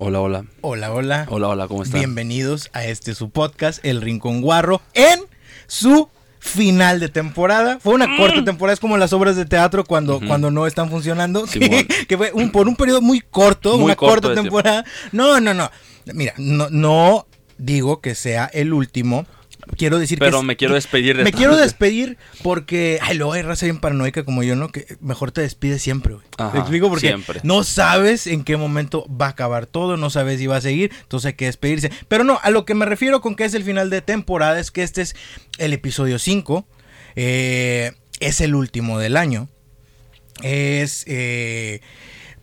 Hola, hola. Hola, hola. Hola, hola, ¿cómo están? Bienvenidos a este su podcast, El Rincón Guarro, en su final de temporada. Fue una Mm. corta temporada, es como las obras de teatro cuando, cuando no están funcionando. Simón. que fue un- por un periodo muy corto, Muy una corto corta tiempo. temporada. No, no, no. Mira, no, no digo que sea el último. Quiero decir que. Pero me quiero despedir de Me quiero despedir porque. Ay, luego hay raza bien paranoica como yo, ¿no? Que mejor te despides siempre, güey. Ajá, ¿Te explico? Porque siempre. no sabes en qué momento va a acabar todo, no sabes si va a seguir, entonces hay que despedirse. Pero no, a lo que me refiero con que es el final de temporada es que este es el episodio 5. eh, es el último del año. Es. eh,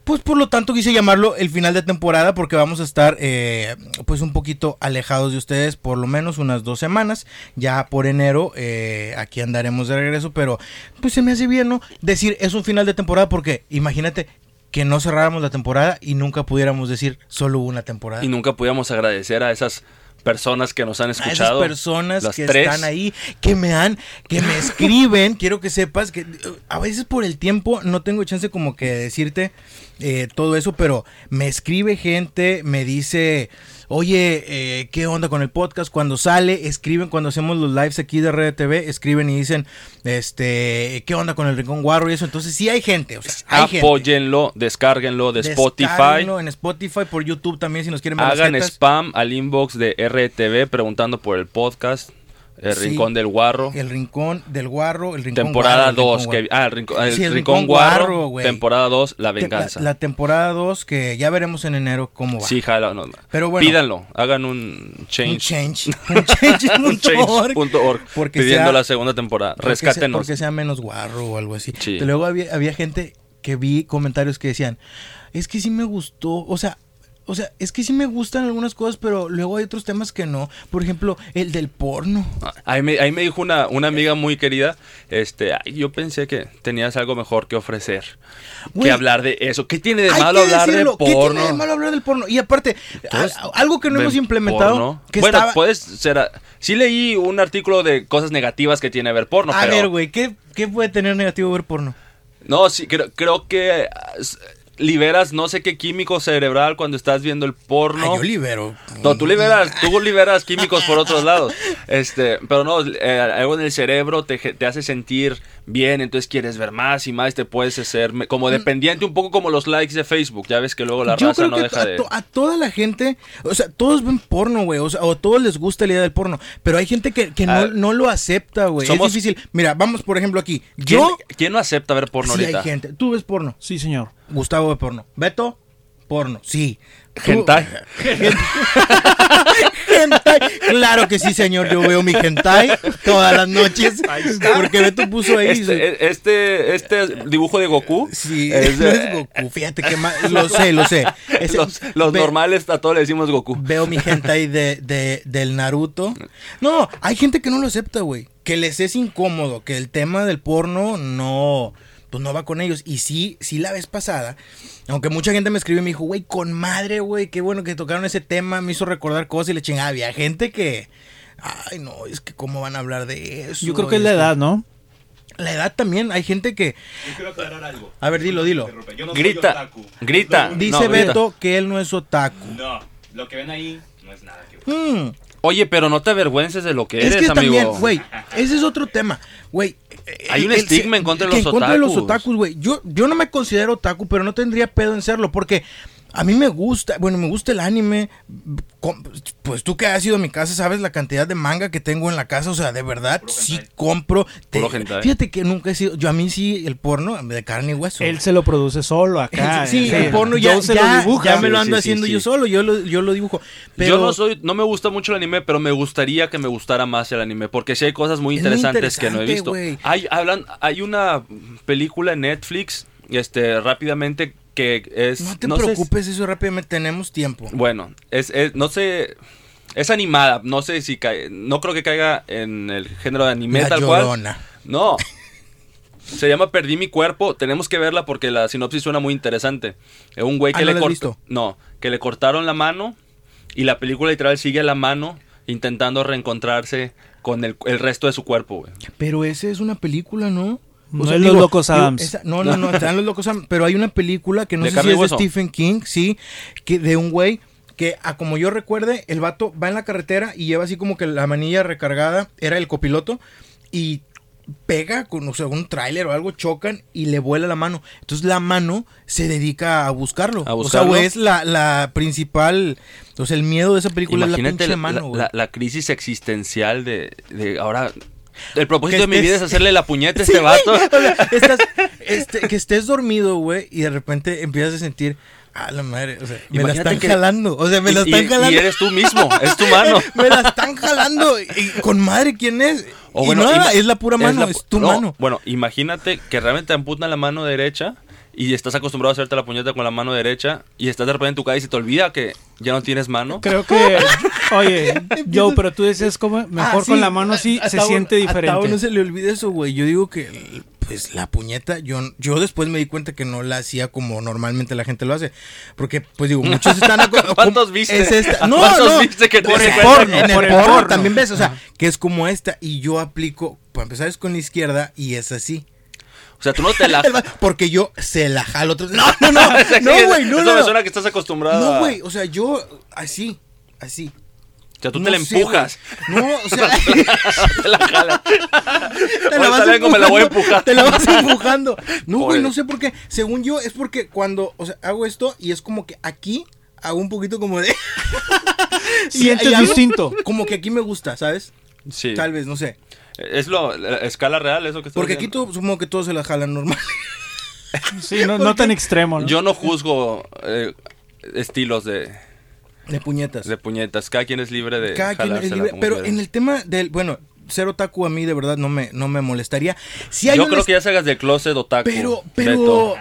pues por lo tanto quise llamarlo el final de temporada porque vamos a estar eh, pues un poquito alejados de ustedes por lo menos unas dos semanas. Ya por enero eh, aquí andaremos de regreso, pero pues se me hace bien, ¿no? Decir es un final de temporada porque imagínate que no cerráramos la temporada y nunca pudiéramos decir solo una temporada. Y nunca pudiéramos agradecer a esas personas que nos han a escuchado. esas personas las que tres. están ahí, que me han, que me escriben, quiero que sepas que eh, a veces por el tiempo no tengo chance como que de decirte eh, todo eso, pero me escribe gente, me dice, oye, eh, ¿qué onda con el podcast? Cuando sale, escriben cuando hacemos los lives aquí de Red TV, escriben y dicen, este, ¿qué onda con el Rincón Guarro y eso? Entonces sí hay gente, o sea, hay gente. Apóyenlo, descárguenlo de Spotify. En Spotify, por YouTube también si nos quieren ver Hagan spam al inbox de RTV preguntando por el podcast. El Sí. Rincón del Guarro. El Rincón del Guarro, el Rincón temporada Guarro, el 2. Rincón Que, Guarro. ah, el, Rincón, el Sí, el Rincón Rincón Guarro. Temporada 2, La Venganza. La, la temporada 2 que ya veremos en enero cómo va. Sí, jala. no, Pero bueno. Pídanlo. Hagan un Un change. change. Un change. un change.org Porque pidiendo sea- la segunda temporada. porque sea- Rescátenos. Porque sea menos guarro o algo así. Sí. Luego había, había gente que vi comentarios que decían, es que sí me gustó, o sea... O sea, es que sí me gustan algunas cosas, pero luego hay otros temas que no. Por ejemplo, el del porno. Ahí me, ahí me dijo una, una amiga muy querida, este, "Ay, yo pensé que tenías algo mejor que ofrecer Güey, que hablar de eso. ¿Qué tiene de malo hablar decirlo. de ¿Qué porno? tiene de malo hablar del porno? Y aparte, Entonces, a- algo que no ¿ven hemos implementado, porno? que bueno, estaba... puedes ser... a- Sí leí un artículo de cosas negativas que tiene ver porno, a pero... ver, güey, ¿qué, ¿qué puede tener negativo ver porno? No, sí, creo, creo que ah, liberas no sé qué químico cerebral cuando estás viendo el porno. Ah, yo libero. No, tú liberas, tú liberas químicos por otros lados. Este, pero no, eh, algo en el cerebro te, te hace sentir bien, entonces quieres ver más y más, te puedes hacer como dependiente, un poco como los likes de Facebook. Ya ves que luego la Mm. Yo raza creo no que deja a, de. to- a toda la gente, o sea, todos ven porno, güey, o sea, o a todos les gusta la idea del porno, pero hay gente que, que no, Ah, no lo acepta, güey. Es difícil. Mira, vamos por ejemplo aquí. ¿Quién, Yo, quién no acepta ver porno sí ahorita? hay gente. Tú ves porno. Sí, señor. Gustavo ve porno. Beto, porno. Sí. Hentai. hentai. Claro que sí, señor. Yo veo mi hentai todas las noches. Porque Beto puso ahí. Este, este, este dibujo de Goku. Sí, es no de- es Goku. Fíjate que más. Lo sé, lo sé. Los los ve- normales a todos le decimos Goku. Veo mi gente ahí de, de- del Naruto. No, hay gente que no lo acepta, güey. Que les es incómodo, que el tema del porno no, pues no va con ellos. Y sí, sí la vez pasada, aunque mucha gente me escribió y me dijo, güey, con madre, güey, qué bueno que tocaron ese tema, me hizo recordar cosas y le chingaba. Había gente que, ay, no, es que cómo van a hablar de eso. Yo creo que es la edad, ¿no? La edad también, hay gente que, Yo quiero aclarar algo. a ver, dilo, dilo. Yo no soy Grita, otaku. grita. Dice No, grita. Beto que él no es otaku. No, lo que ven ahí no es nada que. Hmm. Oye, pero no te avergüences de lo que Es eres, que amigo. también, güey, ese es otro tema, güey. Eh, Hay un el- estigma en contra de los en contra de los otakus. otakus, güey. Yo, yo no me considero otaku, pero no tendría pedo en serlo, porque a mí me gusta, bueno, me gusta el anime. Pues tú que has ido a mi casa sabes la cantidad de manga que tengo en la casa, o sea, de verdad, sí compro. Te- Puro hentai. fíjate que nunca he sido, yo a mí sí, el porno de carne y hueso. Él se lo produce solo acá. sí, el porno ya, se ya, lo dibuja. ya me lo ando sí, sí, haciendo sí. yo solo, yo lo, yo lo dibujo. Pero Yo no soy, no me gusta mucho el anime, pero me gustaría que me gustara más el anime, porque sí hay cosas muy Es muy interesantes que no he visto. güey. Hay, hablan, hay una película en Netflix, este, rápidamente que es, no te no sé si- preocupes, eso rápidamente tenemos tiempo. bueno, es, es- no sé, es animada, no sé si cae, no creo que caiga en el género de anime La tal cual. No. Se llama Perdí mi cuerpo. Tenemos que verla porque la sinopsis suena muy interesante. Es un güey Ah, que ¿no le la has cort- visto? No, que le cortaron la mano y la película literal sigue a la mano intentando reencontrarse con el, el resto de su cuerpo, güey. Pero esa es una película, ¿no? O No sea, es digo, Los Locos digo, Adams. esa- no, no, no, están los locos Adams. Pero hay una película que no ¿De sé si es de? Stephen King, sí, que de un güey que, a como yo recuerde, el vato va en la carretera y lleva así como que la manilla recargada, era el copiloto, y pega con o sea, un tráiler o algo, chocan y le vuela la mano. Entonces la mano se dedica a buscarlo. ¿A O sea, es la, la principal, o sea, el miedo de esa película es la pinche la, mano, la- güey. la- la crisis existencial de, de ahora. El propósito de mi vida es hacerle la puñeta a Sí, este vato. güey. O sea, estás- este, que estés dormido, güey, y de repente empiezas a sentir, ah, la madre, o sea, me la están que- jalando, o sea, me la Y- están y- jalando. Y eres tú mismo, es tu mano. me la están jalando. Y con madre, ¿quién es? O y bueno, nada, ima- es la pura mano, la es, tu no, mano. Bueno, imagínate que realmente te amputan la mano derecha y estás acostumbrado a hacerte la puñeta con la mano derecha y estás de repente en tu casa y se te olvida que ya no tienes mano. Creo que, oye, Joe, pero tú dices como mejor Ah, con sí, la mano sí a- se a siente A diferente. Tavo no se le olvida eso, güey. Yo digo que, pues, la puñeta, yo, yo después me di cuenta que no la hacía como normalmente la gente lo hace. Porque, pues, digo, muchos están... ¿Cuántos viste? Es esta- No, ¿Cuántos no. viste que te por el porno, en el Por el porno porno. también ves, o sea, que es como esta. Y yo aplico, para empezar es con la izquierda y es así. O sea, tú no te la... Porque yo se la jalo otro. No, no, no. No, güey, no, Eso no. me no. suena que estás acostumbrado No, güey, o sea, yo así, así. O sea, tú No te la sé, empujas. güey. No, o sea, te la jalas. te Ahorita vengo, me la voy a empujar. Te la vas empujando. No, güey, no sé por qué. Según yo, es porque cuando, o sea, hago esto y es como que aquí hago un poquito como de. Sientes y hago distinto. Como que aquí me gusta, ¿sabes? Sí. Tal vez, no sé. Es lo... la escala real, eso que estás Porque aquí todo, supongo que todos se la jalan normal. Sí, no, no tan extremo, ¿no? Yo no juzgo eh, estilos de, De puñetas. de puñetas. Cada quien es libre de Cada quien es libre. Pero quiera. en el tema del, bueno, ser otaku a mí de verdad no me, no me molestaría. Si hay Yo creo que ya salgas de closet otaku. Pero, pero, Beto.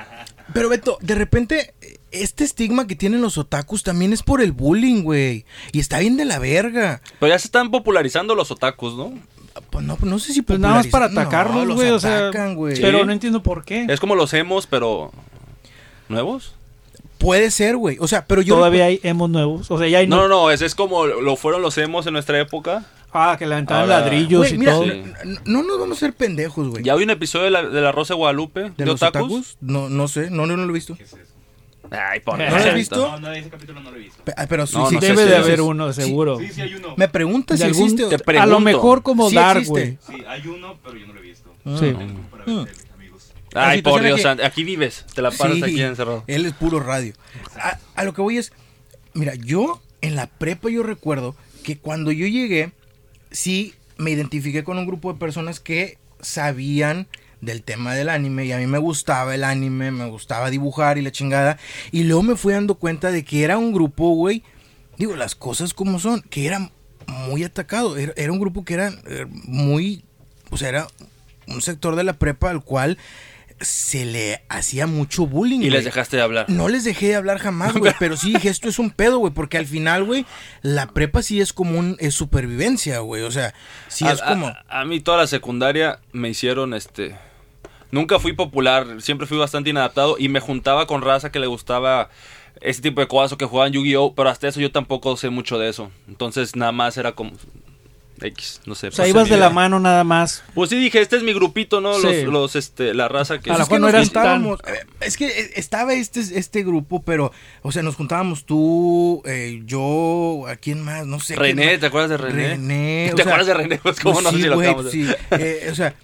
pero Beto, de repente, este estigma que tienen los otakus también es por el bullying, güey. Y está bien de la verga. Pero ya se están popularizando los otakus, ¿no? Pues no, no sé si Pues nada más para atacarlos, No, los güey. o sea, atacan, güey. pero no entiendo por qué. Es como los emos, pero... ¿Nuevos? Puede ser, güey. O sea, pero yo... Todavía hay emos nuevos. O sea, ya hay. No, no, no. Es, es como lo fueron los emos en nuestra época. Ah, que levantaban Ahora- ladrillos y mira, todo. Sí. no, no nos vamos a ser pendejos, güey. Ya hay un episodio de la, de la Rosa de Guadalupe de, ¿De los otakus. otakus? No, no sé. No, no, no lo he visto. ¿Qué es eso? Ay, por ¿No lo has visto? No, no, ese capítulo no lo he visto. Pe- ah, Pero sí, No, sí no sé Debe si de haber uno, seguro. Sí, sí hay uno. Me preguntas si De algún- existe. Te A lo pregunto. mejor como Sí Dark, existe. güey. Sí, hay uno, pero yo no lo he visto. Sí. Tengo para ver tele, amigos. La Ay, por situación Dios, santo, aquí vives. Te la pasas Sí, aquí encerrado. Él es puro radio. A, a lo que voy es, mira, yo en la prepa yo recuerdo que cuando yo llegué, sí me identifiqué con un grupo de personas que sabían del tema del anime y a mí me gustaba el anime, me gustaba dibujar y la chingada. Y luego me fui dando cuenta de que era un grupo, güey, digo, las cosas como son, que era muy atacado. Era, era un grupo que era eh, muy, o sea, era un sector de la prepa al cual se le hacía mucho bullying. Y les dejaste de hablar. No les dejé de hablar jamás, güey, pero sí dije, esto es un pedo, güey, porque al final, güey, la prepa sí es como un, es supervivencia, güey, o sea, sí a, es como... a- a mí toda la secundaria me hicieron este... Nunca fui popular, siempre fui bastante inadaptado y me juntaba con raza que le gustaba ese tipo de cosas o que jugaban Yu-Gi-Oh! Pero hasta eso yo tampoco sé mucho de eso. Entonces nada más era como... X, no sé. O sea, pues, ibas de la mano nada más. Pues sí, dije, este es mi grupito, ¿no? Sí. Los, los, este, la raza que... A lo es que mejor no eras tan- juntábamos, eh, es que eh, estaba este, este grupo, pero, o sea, nos juntábamos tú, eh, yo, ¿a quién más? No sé. René. ¿te acuerdas de René? René, o ¿Te sea, acuerdas de René? Pues cómo no sé sí, si lo güey, acabamos de- sí. Eh, o sea,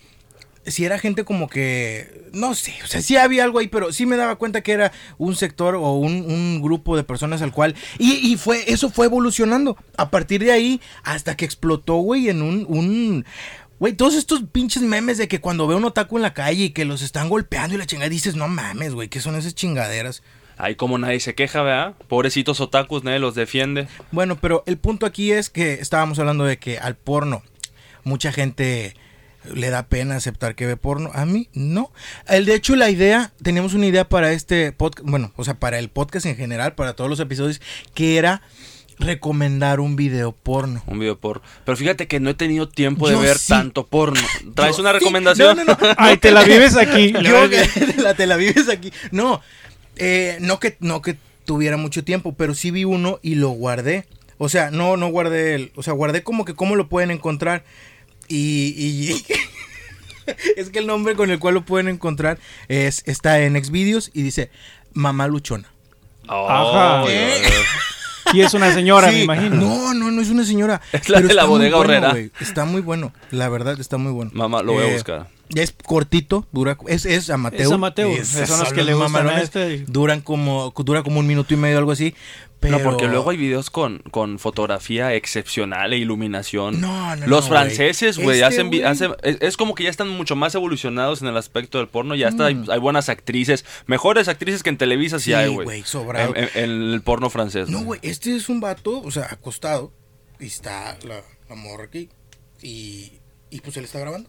si era gente como que, no sé, o sea, sí había algo ahí, pero sí me daba cuenta que era un sector o un, un grupo de personas al cual, y, y fue, eso fue evolucionando, a partir de ahí, hasta que explotó, güey, en un, un, güey, todos estos pinches memes de que cuando veo un otaku en la calle y que los están golpeando y la chingada, dices, no mames, güey, ¿qué son esas chingaderas? Ay, como nadie se queja, ¿verdad? Pobrecitos otakus, nadie los defiende. Bueno, pero el punto aquí es que estábamos hablando de que al porno mucha gente le da pena aceptar que ve porno. A mí no. El de hecho la idea, teníamos una idea para este podcast, bueno, o sea, para el podcast en general, para todos los episodios, que era recomendar un video porno. Un video por. Pero fíjate que no he tenido tiempo de Yo ver sí. tanto porno. ¿Traes Yo una sí. recomendación? No, no, no. Ay, te la vives aquí. Yo te la, te la vives aquí. No, eh, no que no que tuviera mucho tiempo, pero sí vi uno y lo guardé. O sea, no, no guardé el, o sea, guardé como que cómo lo pueden encontrar y, y es que el nombre con el cual lo pueden encontrar es está en Xvideos y dice Mamá Luchona. Ajá. Oh, ¿Qué? Y es una señora, Sí, me imagino. No, no, no es una señora. Es la Pero de la está muy bodega bueno, horrera. Está muy bueno, la verdad está muy bueno. Mamá, lo voy a Eh, buscar. Es cortito, dura, es, es amateur. Es amateur, Es- son los que le gustan a este. Duran como, dura como un minuto y medio, algo así. Pero... No, porque luego hay videos con, con fotografía excepcional e iluminación. No, no, Los no, franceses, güey. Este, hacen, güey. hacen- es, es como que ya están mucho más evolucionados en el aspecto del porno. Ya está, hay, Mm. hay buenas actrices, mejores actrices que en Televisa sí, Sí, hay, güey. En, en- en el porno francés. No, güey, este es un vato, o sea, acostado. Y está la, la morra aquí. Y, y pues él está grabando.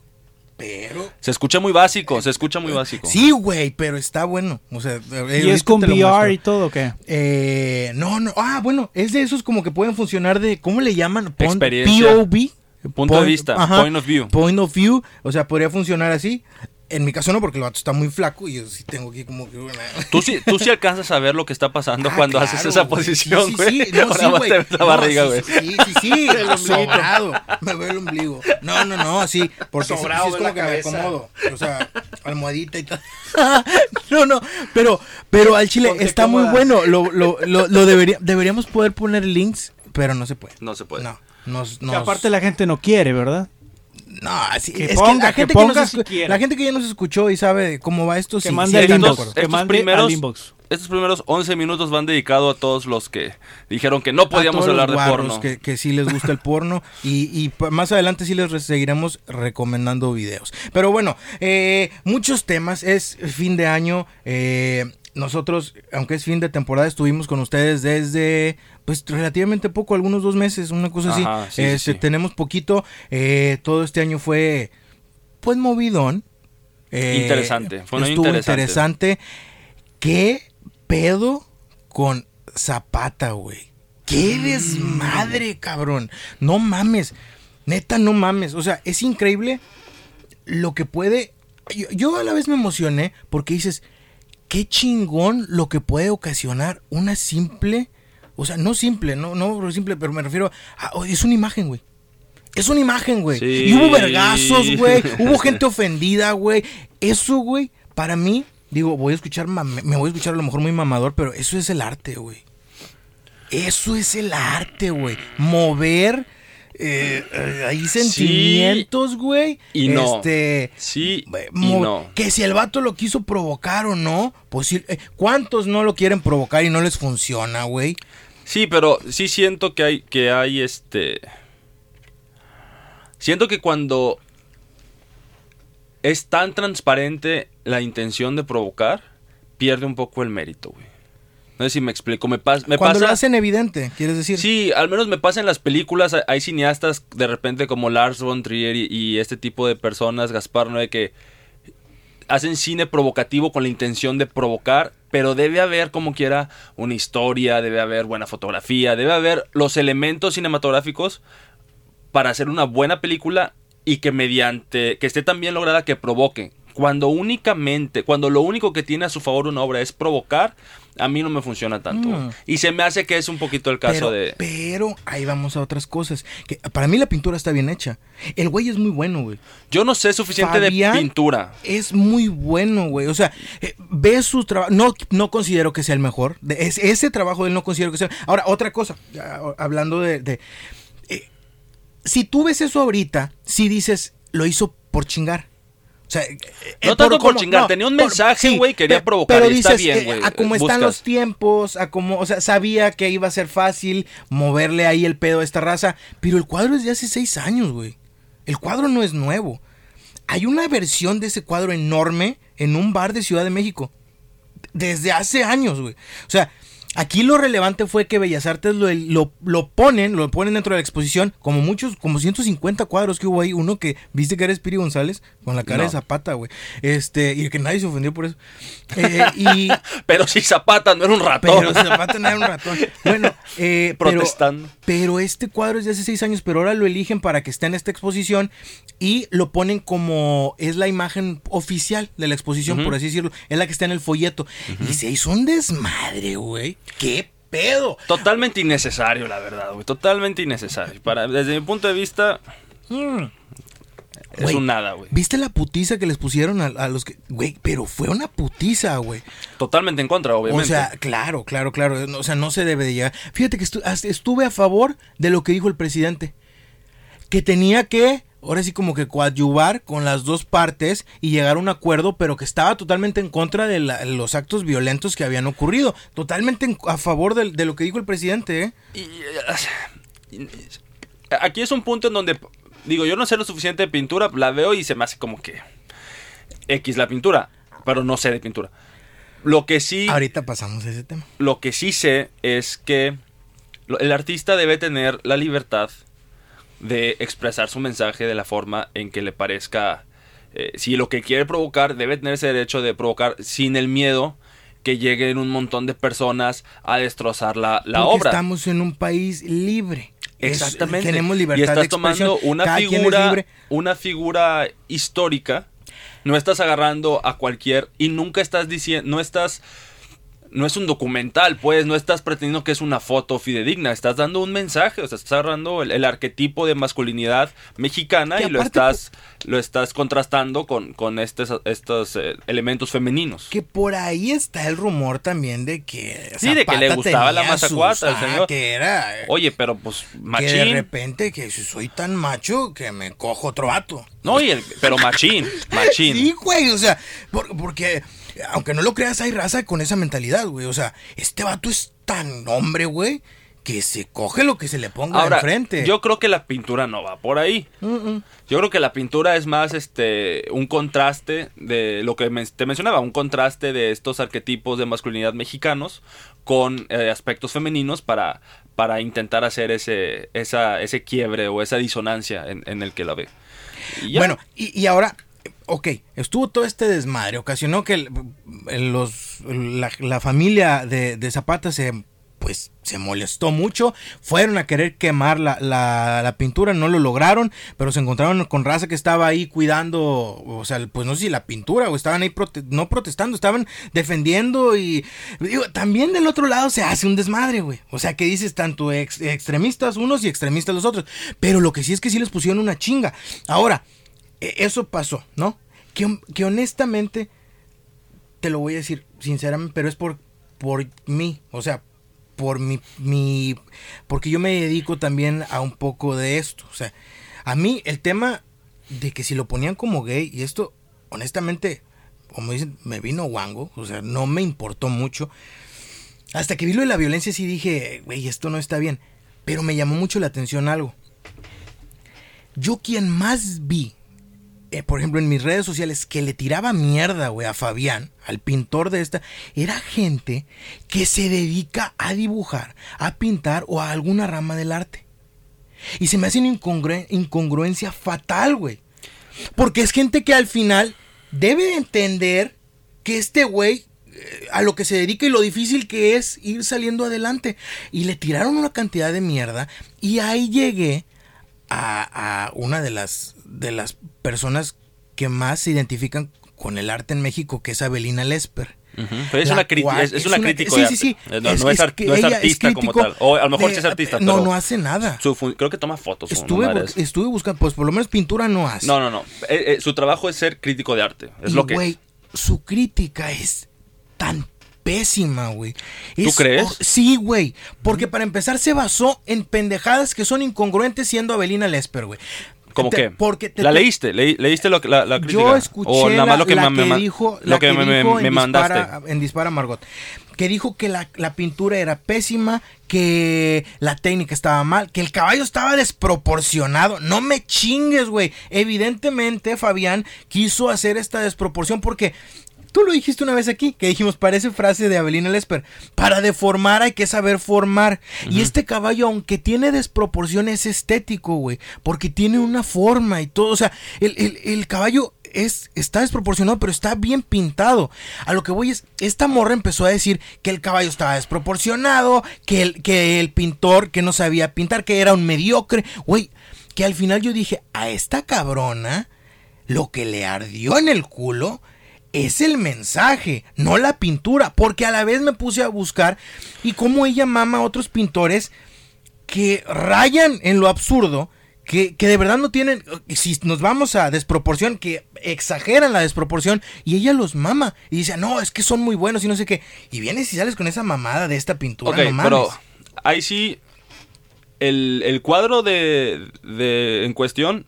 Pero... Se escucha muy básico, se escucha muy básico. Sí, güey, pero está bueno. O sea, ¿Y es con VR y todo o qué? Eh, no, no. Ah, bueno, es de esos como que pueden funcionar de. ¿Cómo le llaman? Pon- Experiencia. POV. Punto de vista, point of view. Point of view. O sea, podría funcionar así. En mi caso no, porque el vato está muy flaco y yo sí tengo aquí como que una... Tú sí, tú sí alcanzas a ver lo que está pasando Ah, cuando claro, haces esa posición, Sí, güey. sí, sí. No, Ahora sí, más güey. te ves la No, barriga, sí, güey. Sí, sí, sí. Sobrado. Me veo el ombligo. No, no, no, sí. Porque sí, Sobrado sí es como que me acomodo. O sea, almohadita y tal. no, no. Pero, pero al chile Ponte está muy bueno. Lo, lo, lo, lo debería, deberíamos poder poner links, pero no se puede. No se puede. No. Nos, Que nos- aparte la gente no quiere, ¿verdad? No, así, que es ponga, que la que gente que, nos ponga si escu- quiere. la gente que ya nos escuchó y sabe cómo va esto, Que sí, mande sí Estos primeros- inbox. Estos primeros 11 minutos van dedicados a todos los que dijeron que no podíamos hablar de porno. Que, que sí les gusta el porno y, y más adelante sí les re- seguiremos recomendando videos. Pero bueno, eh, muchos temas, es fin de año. eh, nosotros, aunque es fin de temporada, estuvimos con ustedes desde pues relativamente poco, algunos dos meses, una cosa así. Ajá, sí, sí, Este, sí. Tenemos poquito, eh, todo este año fue pues movidón. Eh, Interesante, fue estuvo interesante. interesante. ¿Qué pedo con Zapata, güey? ¡Qué Mm. desmadre, cabrón! No mames. Neta, no mames. O sea, es increíble lo que puede. Yo, yo a la vez me emocioné porque dices, qué chingón lo que puede ocasionar una simple. O sea, no simple, no, no simple, pero me refiero a. es una imagen, güey. Es una imagen, güey. Sí. Y hubo vergazos, güey. Hubo gente ofendida, güey. Eso, güey, para mí, digo, voy a escuchar, me voy a escuchar a lo mejor muy mamador, pero eso es el arte, güey. Eso es el arte, güey. Mover eh, eh, ahí sentimientos, güey. Y no. Este, Sí y mo- no. Que si el vato lo quiso provocar o no, pues sí, eh, ¿cuántos no lo quieren provocar y no les funciona, güey? Sí, pero sí siento que hay, que hay este. Siento que cuando es tan transparente la intención de provocar, pierde un poco el mérito, güey. No sé si me explico. Me, pas- me Cuando pasa. lo hacen evidente, quieres decir. Sí, al menos me pasa en las películas. hay- Hay cineastas de repente como Lars von Trier y, y este tipo de personas, Gaspar Noé, que hacen cine provocativo con la intención de provocar, pero debe haber como quiera una historia, debe haber buena fotografía, debe haber los elementos cinematográficos para hacer una buena película y que mediante que esté tan bien lograda que provoque. Cuando únicamente, cuando lo único que tiene a su favor una obra es provocar, a mí no me funciona tanto. Mm. Y se me hace que es un poquito el caso pero, de pero ahí vamos a otras cosas. Que para mí la pintura está bien hecha. El güey es muy bueno, güey. Yo no sé suficiente Fabián- de pintura. Es muy bueno, güey. O sea, eh, ves su trabajo. No, no considero que sea el mejor. De- es- ese trabajo de él no considero que sea. Ahora, otra cosa. ya, hablando de. de- eh, si tú ves eso ahorita, si dices, lo hizo por chingar. O sea, eh, No eh, tanto por cómo- chingar, tenía un mensaje, güey, quería provocar, Pero y está bien, eh, güey, a cómo están los tiempos, a cómo, o sea, sabía que iba a ser fácil moverle ahí el pedo a esta raza. Pero el cuadro es de hace seis años, güey. El cuadro no es nuevo. Hay una versión de ese cuadro enorme en un bar de Ciudad de México. Desde hace años, güey. O sea, aquí lo relevante fue que Bellas Artes lo, lo, lo ponen, lo ponen dentro de la exposición, como muchos, como 150 cuadros que hubo ahí. Uno que viste que era Spiri González, con la cara No. de Zapata, güey. Este, y que nadie se ofendió por eso. Eh, y. Pero si Zapata no era un ratón. Pero Zapata no era un ratón. Bueno, eh, Protestando. pero este cuadro es de hace seis años, pero ahora lo eligen para que esté en esta exposición y lo ponen como es la imagen oficial de la exposición, por así decirlo. Es la que está en el folleto. Y se hizo un desmadre, güey. ¿Qué pedo? Totalmente innecesario, la verdad, güey. Totalmente innecesario. Para, desde mi punto de vista, Mm. Es un nada, güey. ¿Viste la putiza que les pusieron a, a los que... Güey, pero fue una putiza, güey. Totalmente en contra, obviamente. O sea, claro, claro, claro. O sea, no se debe de llegar. Fíjate que estu- estuve a favor de lo que dijo el presidente. Que tenía que, ahora sí como que coadyuvar con las dos partes y llegar a un acuerdo, pero que estaba totalmente en contra de la- los actos violentos que habían ocurrido. Totalmente en- a favor de, lo que dijo el presidente, ¿eh? Y, y- aquí es un punto en donde, digo, yo no sé lo suficiente de pintura, la veo y se me hace como que X la pintura, pero no sé de pintura. Lo que sí, Ahorita pasamos a ese tema. lo que sí sé es que el artista debe tener la libertad de expresar su mensaje de la forma en que le parezca. eh, si lo que quiere provocar, debe tener ese derecho de provocar sin el miedo que lleguen un montón de personas a destrozar la, la Porque obra. estamos en un país libre. Es- Exactamente. tenemos y libertad estás de expresión. tomando una Cada figura, una figura histórica. No estás agarrando a cualquier y nunca estás diciendo, no estás no es un documental, pues, no estás pretendiendo que es una foto fidedigna, estás dando un mensaje, o sea, estás agarrando el, el arquetipo de masculinidad mexicana Que y lo estás, lo estás contrastando con, con estos, estos eh, elementos femeninos. Que por ahí está el rumor también de que. Sí, de que le gustaba la mazacuata al ah, señor. Que era. Oye, pero pues, que de machín. repente que si soy tan macho que me cojo otro vato. No, y el- pero machín, machín. Sí, güey, o sea, por- porque aunque no lo creas, hay raza con esa mentalidad, güey. O sea, este vato es tan hombre, güey, que se coge lo que se le ponga Ahora, enfrente. yo creo que la pintura no va por ahí. Yo creo que la pintura es más este un contraste de lo que te mencionaba, un contraste de estos arquetipos de masculinidad mexicanos con eh, aspectos femeninos para, para intentar hacer ese, esa, ese quiebre o esa disonancia en, en el que la ve. Y. Bueno, y, y ahora, ok, estuvo todo este desmadre, ocasionó que los, la, familia de, Zapata se pues se molestó mucho, fueron a querer quemar la, la, pintura, no lo lograron, pero se encontraron con raza que estaba ahí cuidando, o sea, pues no sé si la pintura, o estaban ahí no protestando, estaban defendiendo y digo, también del otro lado se hace un desmadre, güey, o sea, que dices tanto ex- extremistas unos y extremistas los otros, pero lo que sí es que sí les pusieron una chinga. Ahora, eso pasó, ¿no? Que, que honestamente, te lo voy a decir sinceramente, pero es por, por mí, o sea, por mi, mi, porque yo me dedico también a un poco de esto, o sea, a mí el tema de que si lo ponían como gay, y esto, honestamente, como dicen, me vino guango, o sea, no me importó mucho, hasta que vi lo de la violencia sí dije, güey, esto no está bien, pero me llamó mucho la atención algo. Yo quien más vi eh, por ejemplo, en mis redes sociales, que le tiraba mierda, güey, a Fabián, al pintor de esta, era gente que se dedica a dibujar, a pintar o a alguna rama del arte. Y se me hace una incongru- incongruencia fatal, güey. Porque es gente que al final debe entender que este güey eh, a lo que se dedica y lo difícil que es ir saliendo adelante. Y le tiraron una cantidad de mierda. Y ahí llegué a, a una de las, de las personas que más se identifican con el arte en México, que es Abelina Lesper. Pero es, una cual es, es una crítica sí, sí, sí. Eh, No, es, no artista como tal. O a lo mejor de- sí es artista, No, pero no hace nada. su creo que toma fotos. Estuve, bu- estuve buscando, pues por lo menos pintura no hace. No, no, no. Eh, eh, su trabajo es ser crítico de arte. Es Y, lo que güey, su crítica es tan pésima, güey. ¿Tú Es crees? Sí, güey. Porque para empezar se basó en pendejadas que son incongruentes siendo Abelina Lesper, güey. ¿Cómo Te- qué? Porque te- ¿La te- leíste? ¿Leí- ¿Leíste lo que- la, la crítica? Yo escuché o nada más lo que, la me que dijo, lo que, me, dijo mandaste. Dispara, en Dispara Margot. Que dijo que la, la pintura era pésima, que la técnica estaba mal, que el caballo estaba desproporcionado. No me chingues, güey. Evidentemente, Fabián quiso hacer esta desproporción porque Tú lo dijiste una vez aquí, que dijimos, parece frase de Avelina Lesper. Para deformar hay que saber formar. Y este caballo, aunque tiene desproporción, es estético, güey. Porque tiene una forma y todo. O sea, el, el- el caballo es, está desproporcionado, pero está bien pintado. A lo que voy es, esta morra empezó a decir que el caballo estaba desproporcionado, que el, que el pintor que no sabía pintar, que era un mediocre. Güey, que al final yo dije, a esta cabrona, lo que le ardió en el culo es el mensaje, no la pintura, porque a la vez me puse a buscar y cómo ella mama a otros pintores que rayan en lo absurdo, que, que de verdad no tienen, si nos vamos a desproporción, que exageran la desproporción y ella los mama y dice, no, es que son muy buenos y no sé qué. Y vienes y sales con esa mamada de esta pintura, Ok, no mames. pero ahí sí, el, el cuadro de, de- en cuestión,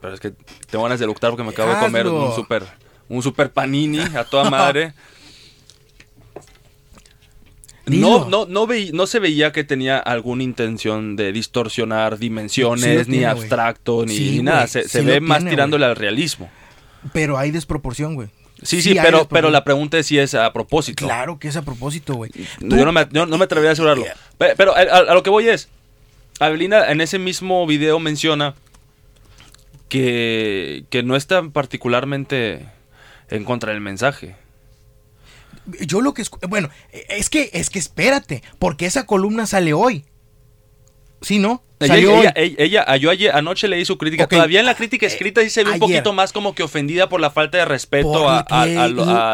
pero es que tengo ganas de eructar porque me acabo de comer un super, un super panini a toda madre. No, no, no, no se veía que tenía alguna intención de distorsionar dimensiones, Sí ni abstracto, ni, Sí, ni nada. Se, sí se ve más tirándole al realismo. Pero hay desproporción, güey. Sí, sí, pero, pero la pregunta es si es a propósito. Claro que es a propósito, güey. Yo no me, yo no me atrevería a asegurarlo. Pe- Pero, a, a- a lo que voy es, Avelina en ese mismo video menciona que, que no está particularmente en contra del mensaje. Yo lo que bueno, es que es que espérate, porque esa columna sale hoy. ¿Sí, no? Ella, Salió hoy. ella, ella- ella- yo ayer, anoche leí su crítica. Ok. Todavía en la crítica escrita sí se ve un poquito más como que ofendida por la falta de respeto a, a-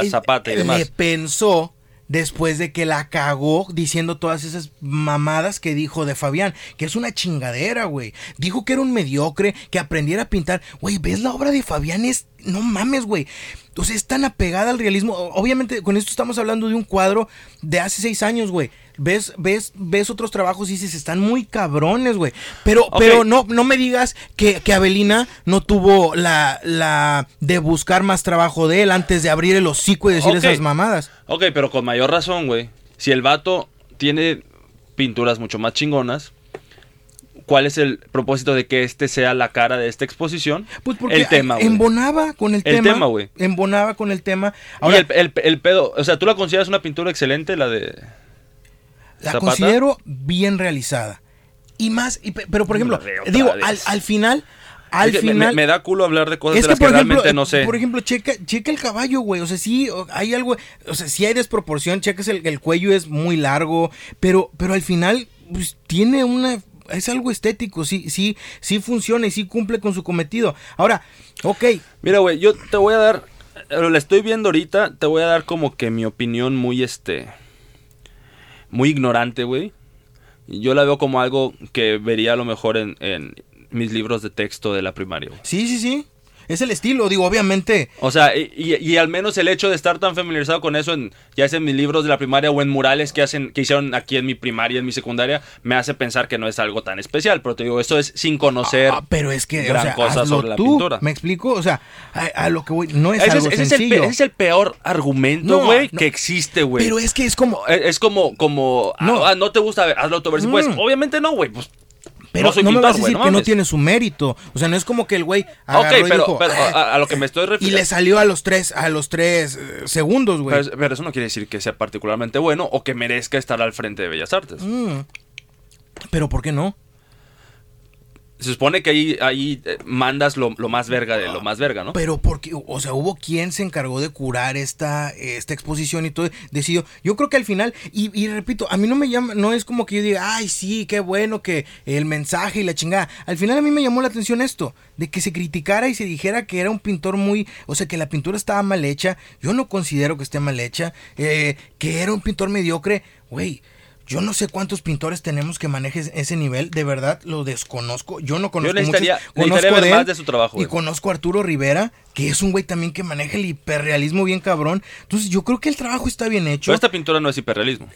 le- Zapata y Le demás. pensó después de que la cagó diciendo todas esas mamadas que dijo de Fabián, que es una chingadera, güey. Dijo que era un mediocre, que aprendiera a pintar. Güey, ¿ves la obra de Fabián? Es, no mames, güey. Entonces es tan apegada al realismo. O- Obviamente, con esto estamos hablando de un cuadro de hace seis años, güey. Ves, ves, ves otros trabajos y dices, están muy cabrones, güey. Pero, pero no, no me digas que, que Avelina no tuvo la, la de buscar más trabajo de él antes de abrir el hocico y decir esas mamadas. Ok, pero con mayor razón, güey. Si el vato tiene pinturas mucho más chingonas, ¿cuál es el propósito de que este sea la cara de esta exposición? Pues porque el tema, embonaba con el, El tema. tema, güey. Embonaba con el tema. Y Ahora, el, el- el pedo, o sea, ¿tú la consideras una pintura excelente, la de... la Zapata? considero bien realizada. Y más, y pe- pero por ejemplo, digo, al, al final, al Es que me- final... me, me da culo hablar de cosas Es de las que, por ejemplo, realmente eh, no sé. por ejemplo, checa, checa el caballo, güey. O sea, sí, hay algo, o sea, sí hay desproporción. Checas el, el cuello es muy largo, pero, pero al final, pues, tiene una, es algo estético. Sí, sí, sí funciona y sí cumple con su cometido. Ahora, ok, Mira, güey, yo te voy a dar, la estoy viendo ahorita, te voy a dar como que mi opinión muy, este, muy ignorante, güey. Yo la veo como algo que vería a lo mejor en, en mis libros de texto de la primaria, sí, sí, sí. Es el estilo, digo, obviamente. O sea, y, y- y al menos el hecho de estar tan familiarizado con eso, en, ya sea en mis libros de la primaria o en murales que hacen, que hicieron aquí en mi primaria, en mi secundaria, me hace pensar que no es algo tan especial. Pero te digo, esto es sin conocer. Ah, pero es que, gran o sea, cosa sobre la tú. pintura. ¿Me explico? O sea, a, a lo que voy, no es ese, es, algo ese es el, sencillo. pe- ese es el peor argumento, güey, no. que existe, güey. pero es que es como, Es, es como, como, No. ah, no te gusta, ver, hazlo tú, a ver si puedes. Mm. Obviamente no, güey, pues. Pero no soy no me vas a decir no que no tiene su mérito. O sea, no es como que el güey Ok, agarró y pero, dijo, pero "Ah", a, a lo que me estoy y refiriendo. le salió a los tres, a los tres eh, segundos, güey. Pero, pero eso no quiere decir que sea particularmente bueno o que merezca estar al frente de Bellas Artes. Mm. Pero ¿por qué no? Se supone que ahí, ahí eh, mandas lo, lo más verga de lo más verga, ¿no? Pero porque, o sea, hubo quien se encargó de curar esta, esta exposición y todo, decidió. Yo creo que al final, y, y repito, a mí no me llama, no es como que yo diga, ay, sí, qué bueno que el mensaje y la chingada. Al final a mí me llamó la atención esto, de que se criticara y se dijera que era un pintor muy, o sea, que la pintura estaba mal hecha. Yo no considero que esté mal hecha, eh, que era un pintor mediocre, güey. Yo no sé cuántos pintores tenemos que manejen ese nivel, de verdad lo desconozco. Yo no conozco necesitaría- muchos. necesitaría Conozco ver de más de su trabajo, Y conozco a Arturo Rivera, que es un güey también que maneja el hiperrealismo bien cabrón. Entonces yo creo que el trabajo está bien hecho. Pero esta pintura no es hiperrealismo.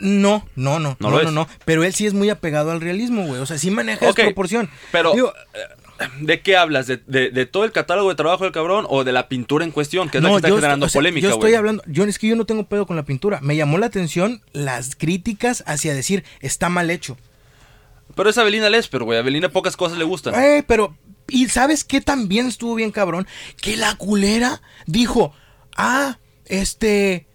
No, no, no, No no, no, no, Pero él sí es muy apegado al realismo, güey. O sea, sí maneja Ok, desproporción. Pero, Digo, eh, ¿de qué hablas? ¿De, de, de todo el catálogo de trabajo del cabrón o de la pintura en cuestión? Que es la que está yo generando estoy- o sea, polémica, Yo estoy hablando, yo es que yo no tengo pedo con la pintura. Me llamó la atención las críticas hacia decir está mal hecho. Pero es Avelina Lesper, güey. A Avelina pocas cosas le gustan. Eh, pero, ¿y sabes qué también estuvo bien cabrón? Que la culera dijo, ah, este,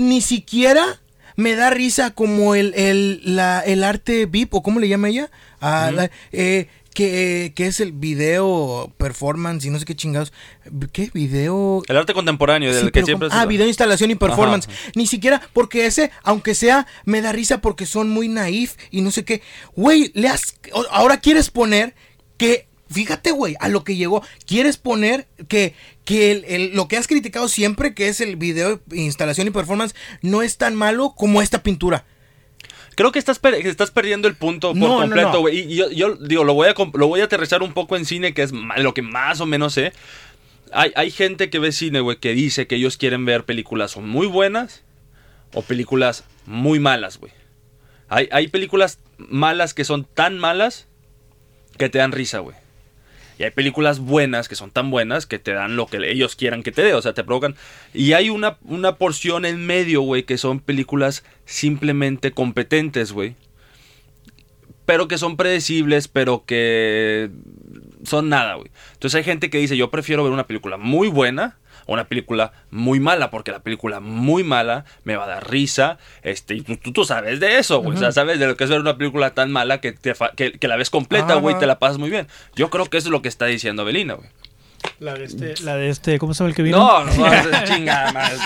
ni siquiera me da risa como el, el, la, el arte VIP, o cómo le llama ella, Ah, la- eh, que, que es el video performance y no sé qué chingados. ¿Qué video? El arte contemporáneo, del Sí, que siempre... se- Ah, video, instalación y performance. Ajá. Ni siquiera, porque ese, aunque sea, me da risa porque son muy naif y no sé qué. Güey, le has, ahora quieres poner que, fíjate, güey, a lo que llegó. Quieres poner que, que el- el- lo que has criticado siempre, que es el video, instalación y performance, no es tan malo como esta pintura. Creo que estás, per- estás perdiendo el punto por No, completo, no. güey. Y yo, yo digo, lo voy, a, lo voy a aterrizar un poco en cine, que es lo que más o menos sé. Hay, hay gente que ve cine, güey, que dice que ellos quieren ver películas o muy buenas o películas muy malas, güey. Hay, hay películas malas que son tan malas que te dan risa, güey. Y hay películas buenas que son tan buenas que te dan lo que ellos quieran que te dé, o sea, te provocan. Y hay una, una porción en medio, güey, que son películas simplemente competentes, güey. Pero que son predecibles, pero que son nada, güey. Entonces hay gente que dice, yo prefiero ver una película muy buena o una película muy mala, porque la película muy mala me va a dar risa, este, y tú, tú, sabes de eso, güey, o sea, sabes de lo que es ver una película tan mala que, te fa- que, que la ves completa, güey, te la pasas muy bien. Yo creo que eso es lo que está diciendo Belina, güey. La de este, la de este ¿cómo se llama el que vino? No, no, no, chingada madre.